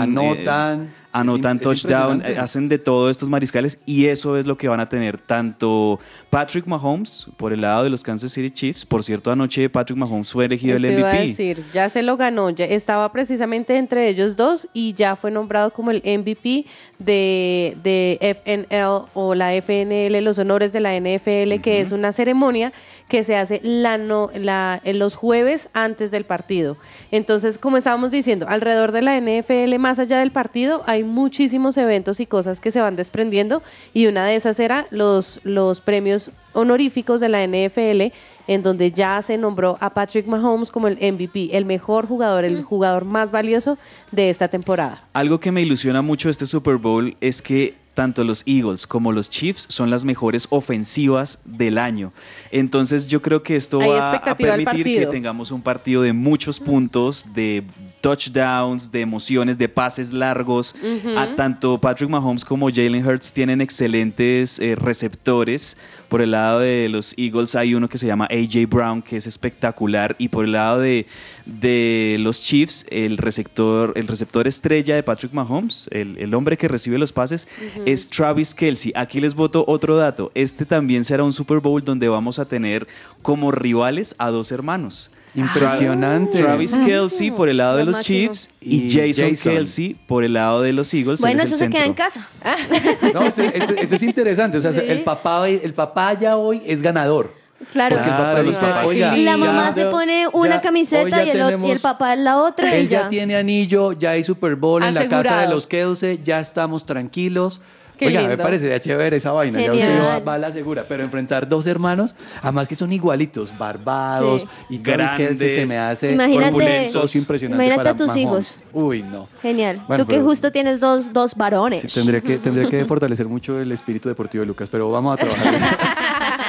eh, Anotan. touchdown, eh, hacen de todo estos mariscales y eso es lo que van a tener tanto Patrick Mahomes por el lado de los Kansas City Chiefs. Por cierto, anoche Patrick Mahomes fue elegido el Eso iba a MVP. decir, ya se lo ganó, ya estaba precisamente entre ellos dos y ya fue nombrado como el MVP de, de FNL o la FNL, los honores de la NFL, que es una ceremonia que se hace la no, la, en los jueves antes del partido. Entonces, como estábamos diciendo, alrededor de la NFL, más allá del partido, hay muchísimos eventos y cosas que se van desprendiendo y una de esas era los, los premios honoríficos de la NFL en donde ya se nombró a Patrick Mahomes como el MVP, el mejor jugador, el jugador más valioso de esta temporada. Algo que me ilusiona mucho este Super Bowl es que tanto los Eagles como los Chiefs son las mejores ofensivas del año. Entonces yo creo que esto Hay va a permitir que tengamos un partido de muchos puntos, de touchdowns, de emociones, de pases largos. A tanto Patrick Mahomes como Jalen Hurts tienen excelentes eh, receptores. Por el lado de los Eagles hay uno que se llama AJ Brown, que es espectacular. Y por el lado de, de los Chiefs, el receptor, el receptor estrella de Patrick Mahomes, el, el hombre que recibe los pases, es Travis Kelsey. Aquí les voto otro dato. Este también será un Super Bowl donde vamos a tener como rivales a dos hermanos. Impresionante. Travis Kelsey por el lado Lo de los máximo. Chiefs y, Y Jason, Jason. Kelsey por el lado de los Eagles. Bueno, él es eso el se queda en centro. casa. No, ese, ese- ese es interesante. O sea, Sí. el, papá, el papá ya hoy es ganador. Claro. Porque el papá Claro, dice, los papás. oiga, Y la ya- mamá se pone una ya- camiseta ya y el, ot- y el tenemos- papá la otra y Él ya ya. tiene anillo, ya hay Super Bowl en la casa de Asegurado. los Kelsey, ya estamos tranquilos. Qué Oiga, me lindo. parecería chévere esa vaina. Ya usted Genial. va, va a la segura. Pero enfrentar dos hermanos, además que son igualitos, barbados Sí. y Travis Kelsey se Grandes, me hace Imagínate- impresionante imagínate para a tus Mahomes. hijos. Uy, no. Genial. Bueno, Tú que justo tienes dos, dos varones. Sí, tendré, que, tendré que fortalecer mucho el espíritu deportivo de Lucas, pero vamos a trabajar.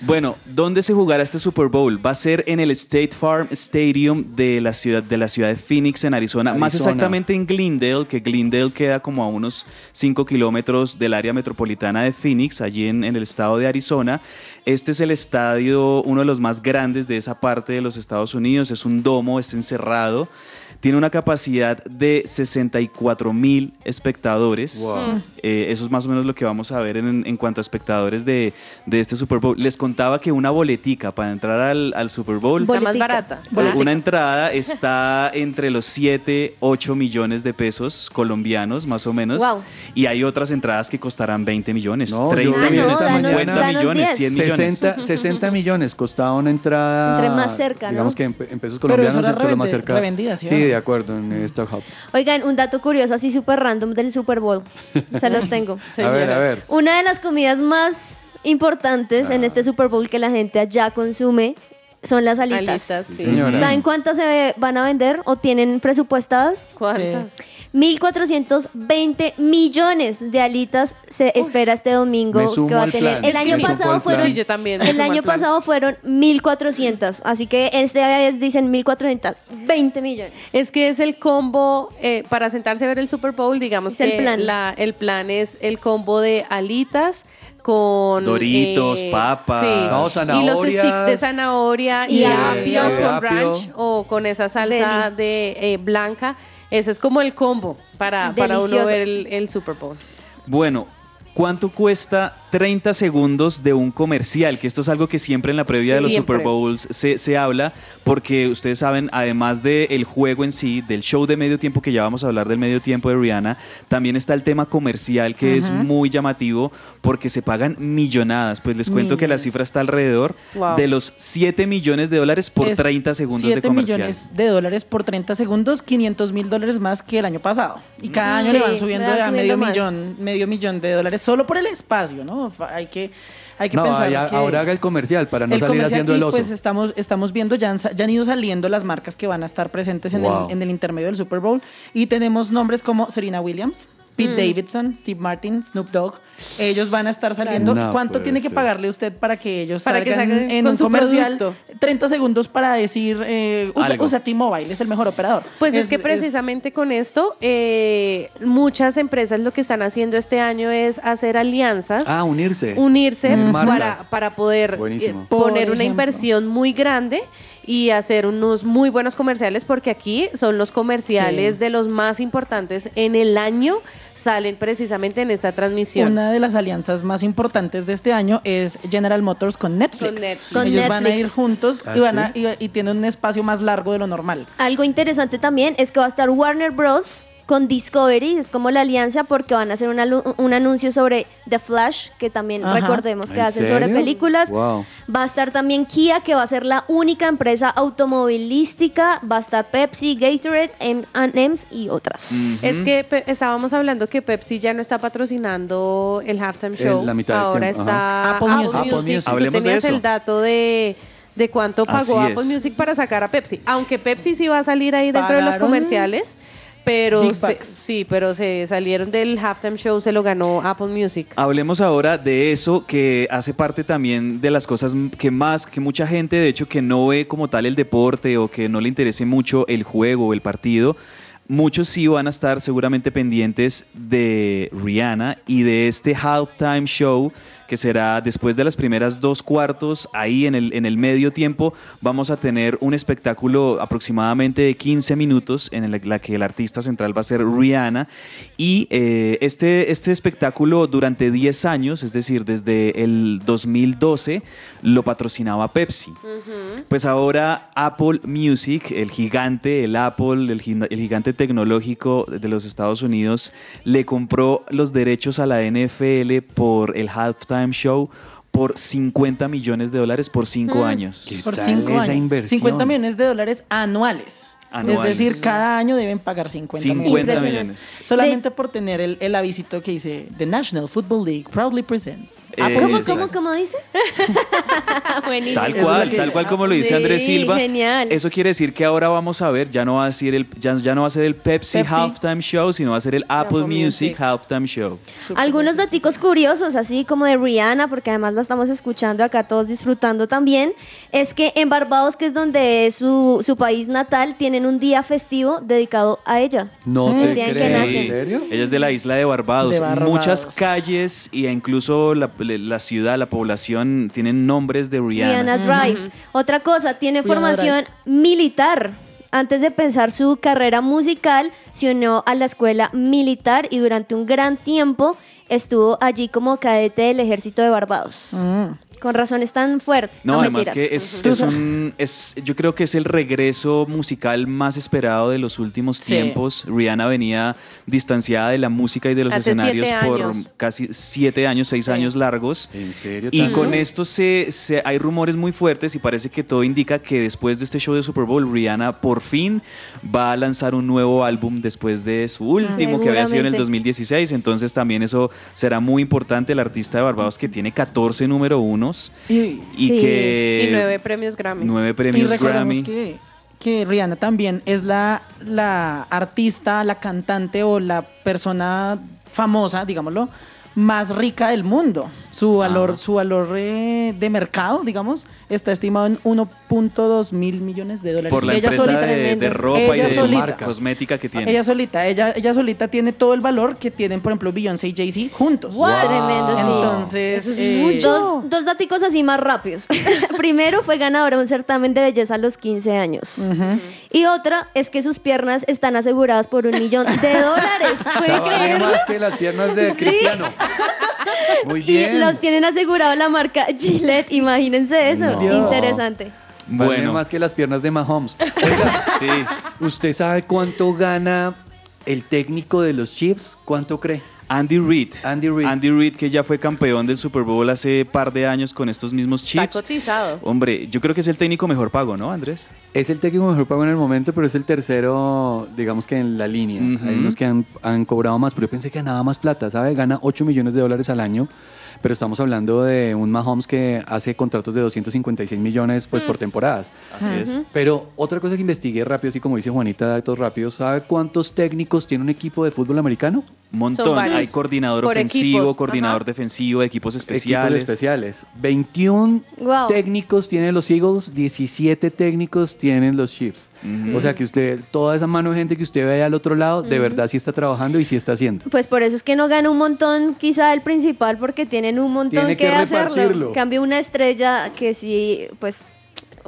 Bueno, ¿dónde se jugará este Super Bowl? Va a ser en el State Farm Stadium de la ciudad de, la ciudad de Phoenix, en Arizona. Más exactamente en Glendale, que Glendale queda como a unos 5 kilómetros del área metropolitana de Phoenix, allí en, en el estado de Arizona. Este es el estadio, uno de los más grandes de esa parte de los Estados Unidos. Es un domo, es encerrado. Tiene una capacidad de 64 mil espectadores. Wow. Eh, eso es más o menos lo que vamos a ver en, en cuanto a espectadores de, de este Super Bowl. Les contaba que una boletica para entrar al, al Super Bowl, La más barata. eh, una entrada está entre los 7, 8 millones de pesos colombianos, más o menos. Wow. Y hay otras entradas que costarán 20 millones, No, 30 yo- Ah, no, millones, danos- 50 danos millones, 10. 100 millones. 60, 60 millones costaba una entrada. Entre más cerca, ¿no? Digamos que en, pe- en pesos Pero colombianos, eso era entre lo más cerca. revendida, ¿sí Sí? De acuerdo, en StubHub. Oigan, un dato curioso, así súper random del Super Bowl. Se los tengo. A ver, a ver. Una de las comidas más importantes Ah. en este Super Bowl que la gente allá consume son las alitas. Alitas, sí. Señora. ¿Saben cuántas se van a vender o tienen presupuestadas? ¿Cuántas? 1.420 millones de alitas se espera este domingo que va a tener. plan, El año pasado plan. fueron Sí, yo también. el año plan. pasado fueron 1.400, así que este vez dicen 1.420 millones. Es que es el combo, eh, para sentarse a ver el Super Bowl, digamos Es el que plan. la- el plan es el combo de alitas con... Doritos, eh, papas. sí. No, Y los sticks de zanahoria y, Y apio apio. con Apio. ranch o con esa salsa de eh, blanca. Ese es como el combo para, para uno ver el, el Super Bowl. Bueno, ¿cuánto cuesta 30 segundos de un comercial? Que esto es algo que siempre en la previa de los Siempre. Super Bowls se, se habla, porque ustedes saben, además del juego en sí, del show de medio tiempo, que ya vamos a hablar del medio tiempo de Rihanna, también está el tema comercial, que es muy llamativo, porque se pagan millonadas. Pues les cuento que la cifra está alrededor Wow. de los 7 millones de dólares por Es 30 segundos de 7 comercial. millones de dólares por 30 segundos, 500 mil dólares más que el año pasado. Y cada año Sí, le van subiendo van a medio más. millón, medio millón de dólares solo por el espacio, ¿no? Hay que, hay que No, pensar que ahora haga el comercial para no el salir haciendo y el oso. pues estamos, estamos viendo, ya han, ya han ido saliendo las marcas que van a estar presentes en, Wow. el, en el intermedio del Super Bowl. Y tenemos nombres como Serena Williams, Pete Mm. Davidson, Steve Martin, Snoop Dogg. Ellos van a estar saliendo. No ¿Cuánto tiene que ser. pagarle usted para que ellos Para que salgan en con un su comercial? producto. 30 segundos para decir, eh, usa, usa T-Mobile, es el mejor operador. Pues es, que precisamente con esto, eh, muchas empresas lo que están haciendo este año es hacer alianzas. Ah, unirse. unirse Unir para, para poder eh. Por poner una ejemplo. inversión muy grande y hacer unos muy buenos comerciales porque aquí son los comerciales Sí. de los más importantes en el año salen precisamente en esta transmisión. Una de las alianzas más importantes de este año es General Motors con Netflix. Con Netflix. Con Ellos van a ir juntos ¿Ah, y, van a- y, y tienen un espacio más largo de lo normal. Algo interesante también es que va a estar Warner Bros. Con Discovery, es como la alianza porque van a hacer un, alu- un anuncio sobre The Flash, que también Ajá. recordemos que ¿En hacen sobre películas. Wow. Va a estar también Kia, que va a ser la única empresa automovilística. Va a estar Pepsi, Gatorade, M&M's y otras. Es que pe- estábamos hablando que Pepsi ya no está patrocinando el halftime show. la mitad Ahora está ajá. Apple, Apple Music. Apple Music. Tú de tenías eso. el dato de, de cuánto pagó Así Apple es. Music para sacar a Pepsi. Aunque Pepsi sí va a salir ahí dentro de los comerciales. Pero se- sí, pero se salieron del halftime show, se lo ganó Apple Music. Hablemos ahora de eso que hace parte también de las cosas que más, que mucha gente de hecho que no ve como tal el deporte o que no le interese mucho el juego o el partido, muchos sí van a estar seguramente pendientes de Rihanna y de este halftime show que será después de las primeras dos cuartos, ahí en el, en el medio tiempo vamos a tener un espectáculo aproximadamente de 15 minutos en el- la que el artista central va a ser Rihanna y eh, este, este espectáculo durante 10 años, es decir, desde el 2012, lo patrocinaba Pepsi. Pues ahora Apple Music, el gigante, el Apple, el, el gigante tecnológico de los Estados Unidos, le compró los derechos a la NFL por el halftime show por 50 millones de dólares por 5 Mm. años. Por cinco años. 50 millones de dólares anuales. Anuales. Es decir, cada año deben pagar 50, 50 millones. millones. Solamente por tener el, el avisito que dice The National Football League proudly presents. Eh, ¿Cómo, cómo, cómo dice? Buenísimo. Tal cual, tal cual como lo dice Sí, Andrés Silva. genial. Eso quiere decir que ahora vamos a ver, ya no va a ser el, ya, ya no va a ser el Pepsi, Pepsi. Halftime Show, sino va a ser el Apple, Music, Music. Halftime Show. Algunos daticos curiosos, así como de Rihanna, porque además la estamos escuchando acá todos disfrutando también, es que en Barbados, que es donde es su, su país natal, tienen un día festivo dedicado a ella. No el te día en que creo. nace. ¿En serio? Ella es de la isla de Barbados. De Barbados. Muchas calles e incluso la, la ciudad, la población tienen nombres de Rihanna. Rihanna Drive. Otra cosa, tiene Rihanna formación militar. Antes de pensar su carrera musical, se unió a la escuela militar y durante un gran tiempo estuvo allí como cadete del ejército de Barbados. Con razones tan fuertes. No, además mentiras. que es, es un, es, yo creo que es el regreso musical más esperado de los últimos Sí. tiempos. Rihanna venía distanciada de la música y de los Hace escenarios por casi siete años, seis años largos. ¿En serio? Y con esto se, se- hay rumores muy fuertes y parece que todo indica que después de este show de Super Bowl, Rihanna por fin va a lanzar un nuevo álbum después de su último que había sido en el Seguramente. 2016. Entonces también eso será muy importante. El artista de Barbados que tiene 14 número Y, y Sí. que... y nueve premios Grammy. nueve y premios recordemos Grammy. que, que Rihanna también es la, la artista, la cantante o la persona famosa, digámoslo, más rica del mundo. Su valor, Ah. su valor eh, de mercado, digamos, está estimado en 1.2 mil millones de dólares. Por la ella empresa solita, de, ropa y Ella de solita. cosmética que tiene. ella solita, ella, ella solita tiene todo el valor que tienen, por ejemplo, Beyoncé y Jay-Z juntos. Tremendo, sí. Entonces, es eh, mucho. Dos, dos daticos así más rápidos. Primero fue ganadora de un certamen de belleza a los 15 años. Y otra es que sus piernas están aseguradas por un millón de dólares. O ¿Puede sea, vale creerlo? más que las piernas de Sí. Cristiano. Muy Y bien. los tienen asegurado la marca Gillette. Imagínense eso. No. Interesante. Vale Bueno. más que las piernas de Mahomes. Oiga, Sí. ¿usted sabe cuánto gana el técnico de los Chiefs? ¿Cuánto cree? Andy Reid. Andy Reid. Andy Reid, que ya fue campeón del Super Bowl hace par de años con estos mismos Está Chiefs. cotizado. Hombre, yo creo que es el técnico mejor pago, ¿no, Andrés? Es el técnico mejor pago en el momento, pero es el tercero, digamos que en la línea. Hay unos que han, han cobrado más, pero yo pensé que ganaba más plata, ¿sabe? Gana 8 millones de dólares al año, pero estamos hablando de un Mahomes que hace contratos de 256 millones pues, por temporadas. Así es. Pero otra cosa que investigué rápido, así como dice Juanita, datos rápidos, ¿sabe cuántos técnicos tiene un equipo de fútbol americano? Un montón. Hay coordinador Por ofensivo, equipos, coordinador ajá. defensivo, equipos Equipos especiales. especiales. 21 Wow. técnicos tienen los Eagles, 17 técnicos tienen los Chiefs. O sea que usted, toda esa mano de gente que usted ve al otro lado, de verdad sí está trabajando y sí está haciendo. Pues por eso es que no gana un montón, quizá el principal, porque tienen un montón Tiene que, que hacerlo. Cambio una estrella que sí, pues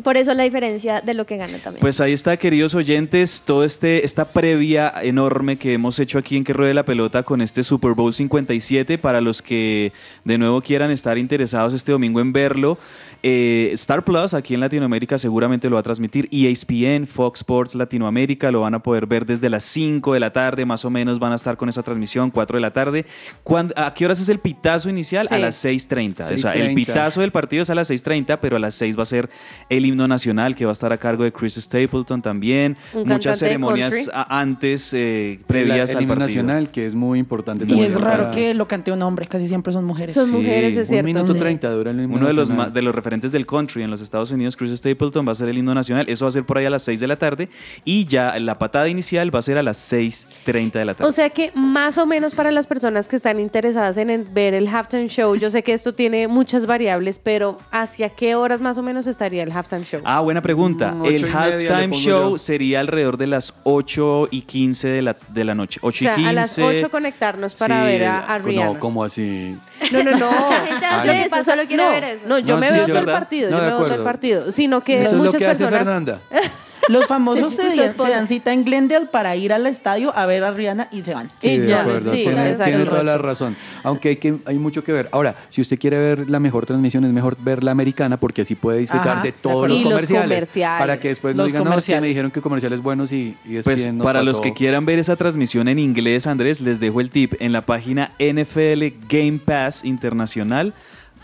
por eso la diferencia de lo que gana también. Pues ahí está, queridos oyentes, todo este esta previa enorme que hemos hecho aquí en que ruede la pelota con este Super Bowl 57 para los que de nuevo quieran estar interesados este domingo en verlo. Eh, Star Plus aquí en Latinoamérica seguramente lo va a transmitir. E ESPN, Fox Sports Latinoamérica lo van a poder ver desde las 5 de la tarde, más o menos van a estar con esa transmisión, 4 de la tarde. ¿Cuándo- ¿A qué horas es el pitazo inicial? A Sí. las 6.30. O sea, el 6:30. pitazo del partido es a las 6.30, pero a las 6 va a ser el himno nacional que va a estar a cargo de Chris Stapleton también. Un Muchas ceremonias a- antes, eh, previas el al himno partido. nacional, que es muy importante. Y es raro para- que lo cante un hombre, casi siempre son mujeres. Son mujeres, es Un cierto. minuto Sí. treinta dura el himno Uno de los, nacional. de los referentes del country en los Estados Unidos, Chris Stapleton, va a ser el himno nacional. Eso va a ser por ahí a las 6 de la tarde. Y ya la patada inicial va a ser a las 6.30 de la tarde. O sea que más o menos para las personas que están interesadas en ver el halftime show, yo sé que esto tiene muchas variables, pero ¿hacia qué horas más o menos estaría el halftime show? Ah, buena pregunta. Mm, el halftime show yo. sería alrededor de las 8 y 15 de la, de la noche. 8 o sea, y 15. a las 8 conectarnos para Sí, ver a, a Rihanna. No, como así? No, no, no. Mucha gente hace que eso, pasa- solo quiere no, ver eso. No, yo No, me sí, veo todo el verdad. partido, No, yo me veo todo el partido, sino que Eso es muchas lo que hace personas Fernanda. Los famosos Sí, se, dan cita en Glendale para ir al estadio a ver a Rihanna y se van. Y Sí, de ya, acuerdo. sí, tiene toda la razón. Aunque hay, que, hay mucho que ver. Ahora, si usted quiere ver la mejor transmisión, es mejor ver la americana porque así puede disfrutar Ajá, de todos los Y los comerciales. Para que después nos digan, no, que me dijeron que comerciales buenos y, y después Pues nos para los que quieran ver esa transmisión en inglés, Andrés, les dejo el tip. En la página NFL Game Pass Internacional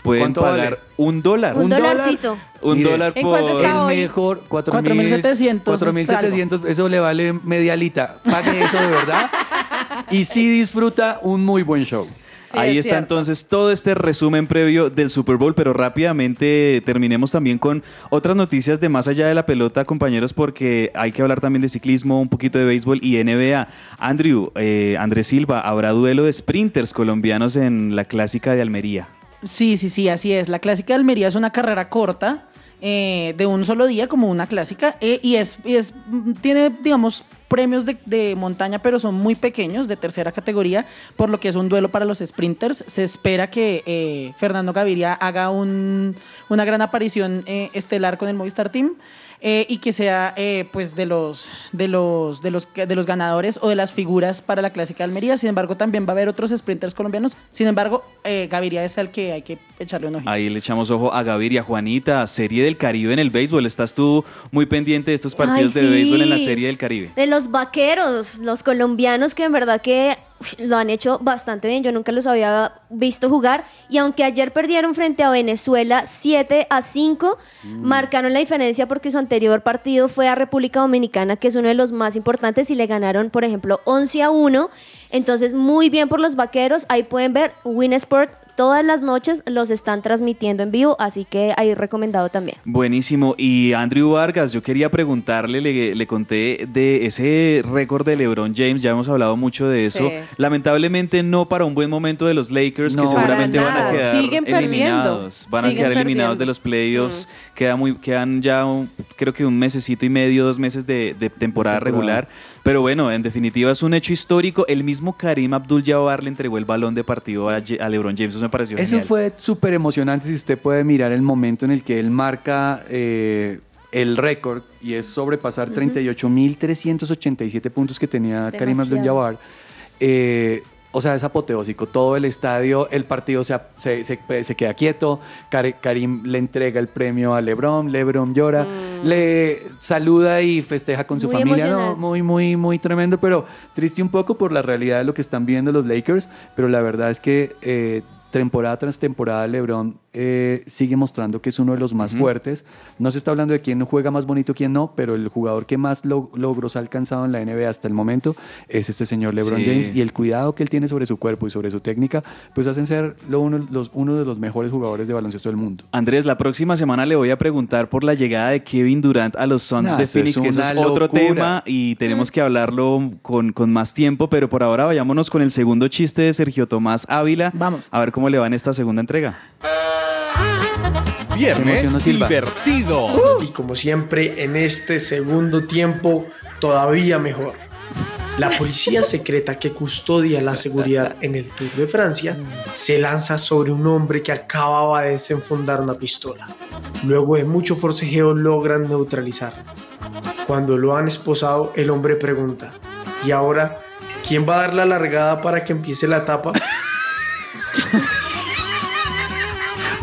pueden ¿Cuánto pagar vale? un dólar. Un ¿Un dolarcito. Un Mire, dólar ¿En por... cuánto está El hoy? mejor, 4.700 4.700, eso le vale media alita. Pague eso de verdad. y sí disfruta un muy buen show. Sí, Ahí es está cierto. entonces todo este resumen previo del Super Bowl, pero rápidamente terminemos también con otras noticias de más allá de la pelota, compañeros, porque hay que hablar también de ciclismo, un poquito de béisbol y NBA. Andrew, eh, Andrés Silva, habrá duelo de sprinters colombianos en la clásica de Almería. Sí, sí, sí, así es. La clásica de Almería es una carrera corta, eh, de un solo día, como una clásica, eh, y es, y es, mm, tiene, digamos, premios de, montaña, pero son muy pequeños, de tercera categoría, por lo que es un duelo para los sprinters. Se espera que eh, Fernando Gaviria haga un- una gran aparición eh, estelar con el Movistar Team. Eh, y que sea eh, pues de los de los de los de los ganadores o de las figuras para la clásica de Almería. Sin embargo, también va a haber otros sprinters colombianos. Sin embargo, eh, Gaviria es el que hay que echarle un ojito. Ahí le echamos ojo a Gaviria, Juanita, Serie del Caribe en el béisbol. ¿Estás tú muy pendiente de estos partidos Ay, de béisbol en la. Serie del Caribe? De los vaqueros, los colombianos que en verdad que lo han hecho bastante bien. Yo nunca los había visto jugar. Y aunque ayer perdieron frente a Venezuela 7 a 5, marcaron la diferencia porque su anterior partido fue a República Dominicana, que es uno de los más importantes, y le ganaron, por ejemplo, 11 a 1. Entonces, muy bien por los vaqueros. Ahí pueden ver Winsport. Todas las noches los están transmitiendo en vivo, así que ahí recomendado también. Buenísimo. Y Andrew Vargas, yo quería preguntarle, le, le conté de ese récord de LeBron James, ya hemos hablado mucho de eso. Sí. Lamentablemente no para un buen momento de los Lakers, No. que seguramente van a quedar Siguen eliminados. Van a Siguen quedar eliminados perdiendo. de los playoffs. Queda muy, quedan ya un- creo que un mesecito y medio, dos meses de, de temporada Temporada. regular. Pero bueno, en definitiva es un hecho histórico. El mismo Karim Abdul-Jabbar le entregó el balón de partido a, Ye- a LeBron James. Eso me pareció Eso genial. fue súper emocionante si usted puede mirar el momento en el que él marca eh, el récord y es sobrepasar 38.387 puntos que tenía Karim. Abdul-Jabbar. Eh, o sea, es apoteósico. Todo el estadio, el partido se, se, se- se queda quieto. Kar- Karim le entrega el premio a LeBron. LeBron llora. Le saluda y festeja con su Muy familia. No, muy, muy, muy tremendo. Pero triste un poco por la realidad de lo que están viendo los Lakers. Pero la verdad es que eh, temporada tras temporada LeBron eh, sigue mostrando que es uno de los más fuertes. No se está hablando de quién juega más bonito, quién no, pero el jugador que más lo- logros ha alcanzado en la NBA hasta el momento es este señor LeBron Sí. James y el cuidado que él tiene sobre su cuerpo y sobre su técnica, pues hacen ser lo uno, los, uno de los mejores jugadores de baloncesto del mundo. Andrés, la próxima semana le voy a preguntar por la llegada de Kevin Durant a los Suns de Phoenix, es que eso es otro locura. tema y tenemos que hablarlo con, con más tiempo, pero por ahora vayámonos con el segundo chiste de Sergio Tomás Ávila. Vamos. A ver cómo le va en esta segunda entrega. Viernes Silva. divertido. Y como siempre, en este segundo tiempo, todavía mejor. La policía secreta que custodia la seguridad en el Tour de Francia se lanza sobre un hombre que acababa de desenfundar una pistola. Luego de mucho forcejeo logran neutralizarlo. Cuando lo han esposado, el hombre pregunta, ¿y ahora quién va a dar la largada para que empiece la etapa?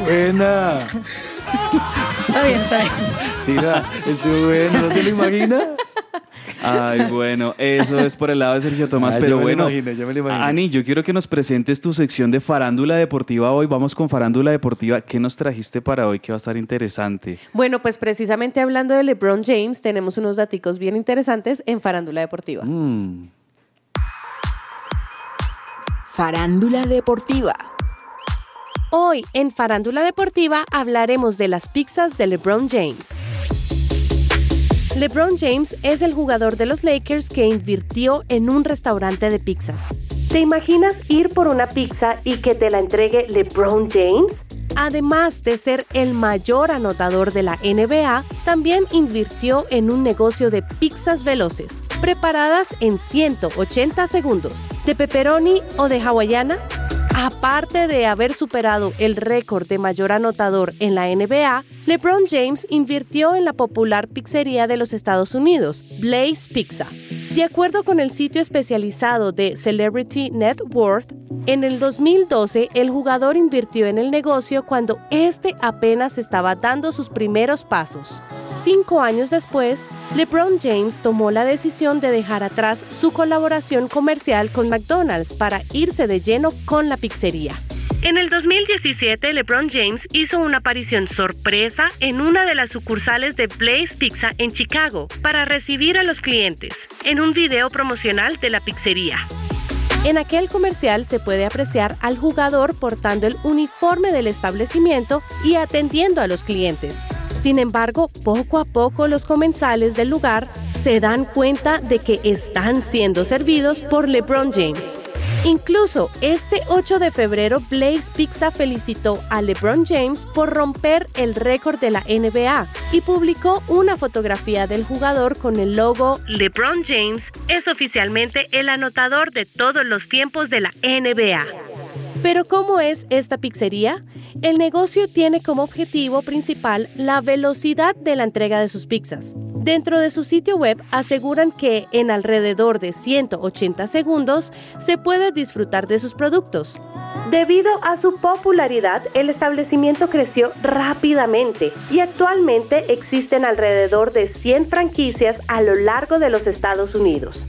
Buena. Está bien, está bien. Sí, la- estuvo bueno, ¿no se lo imagina? Ay, bueno, eso es por el lado de Sergio Tomás, Ah, yo pero me lo bueno. imaginé, yo me lo imaginé. Ani, yo quiero que nos presentes tu sección de farándula deportiva hoy. Vamos con farándula deportiva. ¿Qué nos trajiste para hoy que va a estar interesante? Bueno, pues precisamente hablando de LeBron James, tenemos unos daticos bien interesantes en Farándula Deportiva. Mm. Farándula deportiva. Hoy en Farándula Deportiva hablaremos de las pizzas de LeBron James. LeBron James es el jugador de los Lakers que invirtió en un restaurante de pizzas. ¿Te imaginas ir por una pizza y que te la entregue LeBron James? Además de ser el mayor anotador de la NBA, también invirtió en un negocio de pizzas veloces, preparadas en 180 segundos, de pepperoni o de hawaiana. Aparte de haber superado el récord de mayor anotador en la NBA, LeBron James invirtió en la popular pizzería de los Estados Unidos, Blaze Pizza. De acuerdo con el sitio especializado de Celebrity Net Worth, en el 2012 el jugador invirtió en el negocio cuando este apenas estaba dando sus primeros pasos. Cinco años después, LeBron James tomó la decisión de dejar atrás su colaboración comercial con McDonald's para irse de lleno con la pizzería. En el 2017, LeBron James hizo una aparición sorpresa en una de las sucursales de Blaze Pizza en Chicago para recibir a los clientes en un video promocional de la pizzería. En aquel comercial se puede apreciar al jugador portando el uniforme del establecimiento y atendiendo a los clientes. Sin embargo, poco a poco los comensales del lugar se dan cuenta de que están siendo servidos por LeBron James. Incluso este 8 de febrero, Blaze Pizza felicitó a LeBron James por romper el récord de la NBA y publicó una fotografía del jugador con el logo LeBron James es oficialmente el anotador de todos los tiempos de la NBA. Pero ¿cómo es esta pizzería? El negocio tiene como objetivo principal la velocidad de la entrega de sus pizzas. Dentro de su sitio web aseguran que en alrededor de 180 segundos se puede disfrutar de sus productos. Debido a su popularidad, el establecimiento creció rápidamente y actualmente existen alrededor de 100 franquicias a lo largo de los Estados Unidos.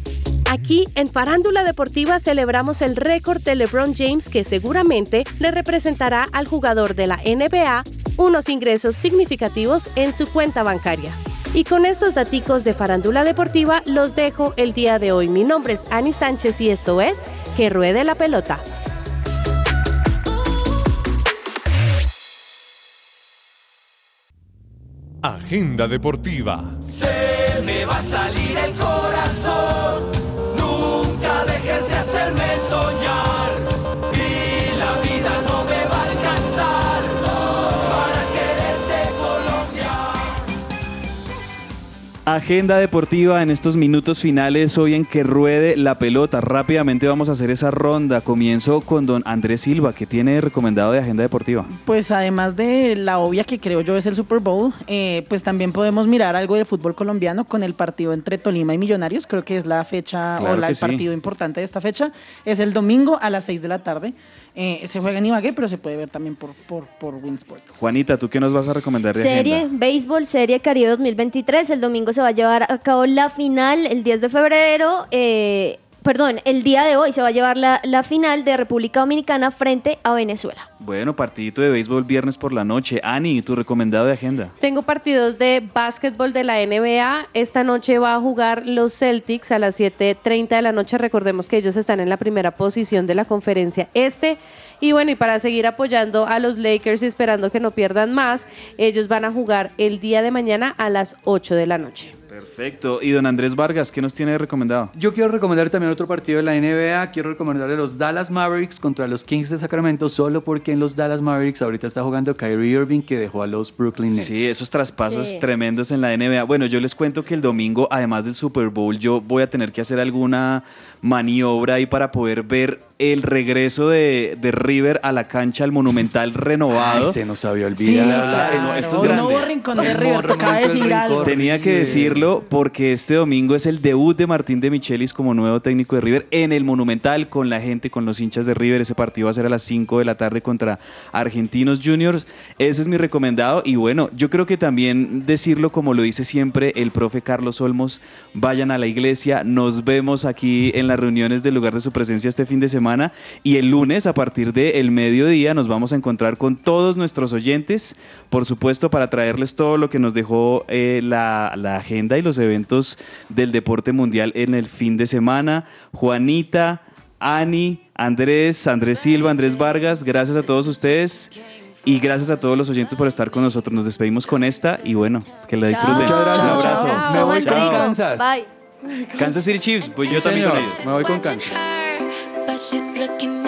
Aquí en Farándula Deportiva celebramos el récord de LeBron James que seguramente le representará al jugador de la NBA unos ingresos significativos en su cuenta bancaria. Y con estos daticos de Farándula Deportiva los dejo el día de hoy. Mi nombre es Ani Sánchez y esto es Que Ruede la Pelota. Agenda deportiva. Se me va a salir el Agenda deportiva en estos minutos finales hoy en que ruede la pelota. Rápidamente vamos a hacer esa ronda. Comienzo con don Andrés Silva, que tiene recomendado de agenda deportiva. Pues además de la obvia que creo yo es el Super Bowl, eh, pues también podemos mirar algo de fútbol colombiano con el partido entre Tolima y Millonarios. Creo que es la fecha Claro o la- el sí. partido importante de esta fecha. Es el domingo a las 6 de la tarde. Eh, se juega en Ibagué, pero se puede ver también por, por, por Winsports. Juanita, ¿tú qué nos vas a recomendar de Serie, agenda? béisbol, Serie Caribe 2023. El domingo se va a llevar a cabo la final el 10 de febrero. eh, perdón, el día de hoy se va a llevar la, la final de República Dominicana frente a Venezuela. Bueno, partidito de béisbol viernes por la noche. Ani, tu recomendado de agenda. Tengo partidos de básquetbol de la NBA. Esta noche va a jugar los Celtics a las 7.30 de la noche. Recordemos que ellos están en la primera posición de la conferencia este Y bueno, y para seguir apoyando a los Lakers y esperando que no pierdan más, ellos van a jugar el día de mañana a las 8 de la noche. Perfecto. Y don Andrés Vargas, ¿qué nos tiene recomendado? Yo quiero recomendar también otro partido de la NBA. Quiero recomendarle los Dallas Mavericks contra los Kings de Sacramento, solo porque en los Dallas Mavericks ahorita está jugando Kyrie Irving, que dejó a los Brooklyn Nets. Sí, esos traspasos Sí. tremendos en la NBA. Bueno, yo les cuento que el domingo, además del Super Bowl, yo voy a tener que hacer alguna maniobra ahí para poder ver el regreso de, de River a la cancha, al Monumental renovado. Ay, se nos había Sí, olvidado. claro, no, esto es Un grande. nuevo rincón de River, tocaba decir algo. Tenía que decirlo porque este domingo es el debut de Martín de Michelis como nuevo técnico de River en el Monumental con la gente, con los hinchas de River. Ese partido va a ser a las 5 de la tarde contra Argentinos Juniors. Ese es mi recomendado. Y bueno, yo creo que también decirlo como lo dice siempre el profe Carlos Olmos, vayan a la iglesia, nos vemos aquí en las reuniones del lugar de su presencia este fin de semana y el lunes a partir del mediodía nos vamos a encontrar con todos nuestros oyentes, por supuesto para traerles todo lo que nos dejó eh, la, la agenda y los eventos del deporte mundial en el fin de semana. Juanita, Ani, Andrés, Andrés Silva, Andrés Vargas, gracias a todos ustedes. Y gracias a todos los oyentes por estar con nosotros. Nos despedimos con esta y bueno, que la disfruten. Muchas gracias. Un abrazo. Chao. Me voy con. Kansas. Bye. Kansas City Chiefs, pues yo también con señor. ellos. Me voy con Kansas. But she's looking.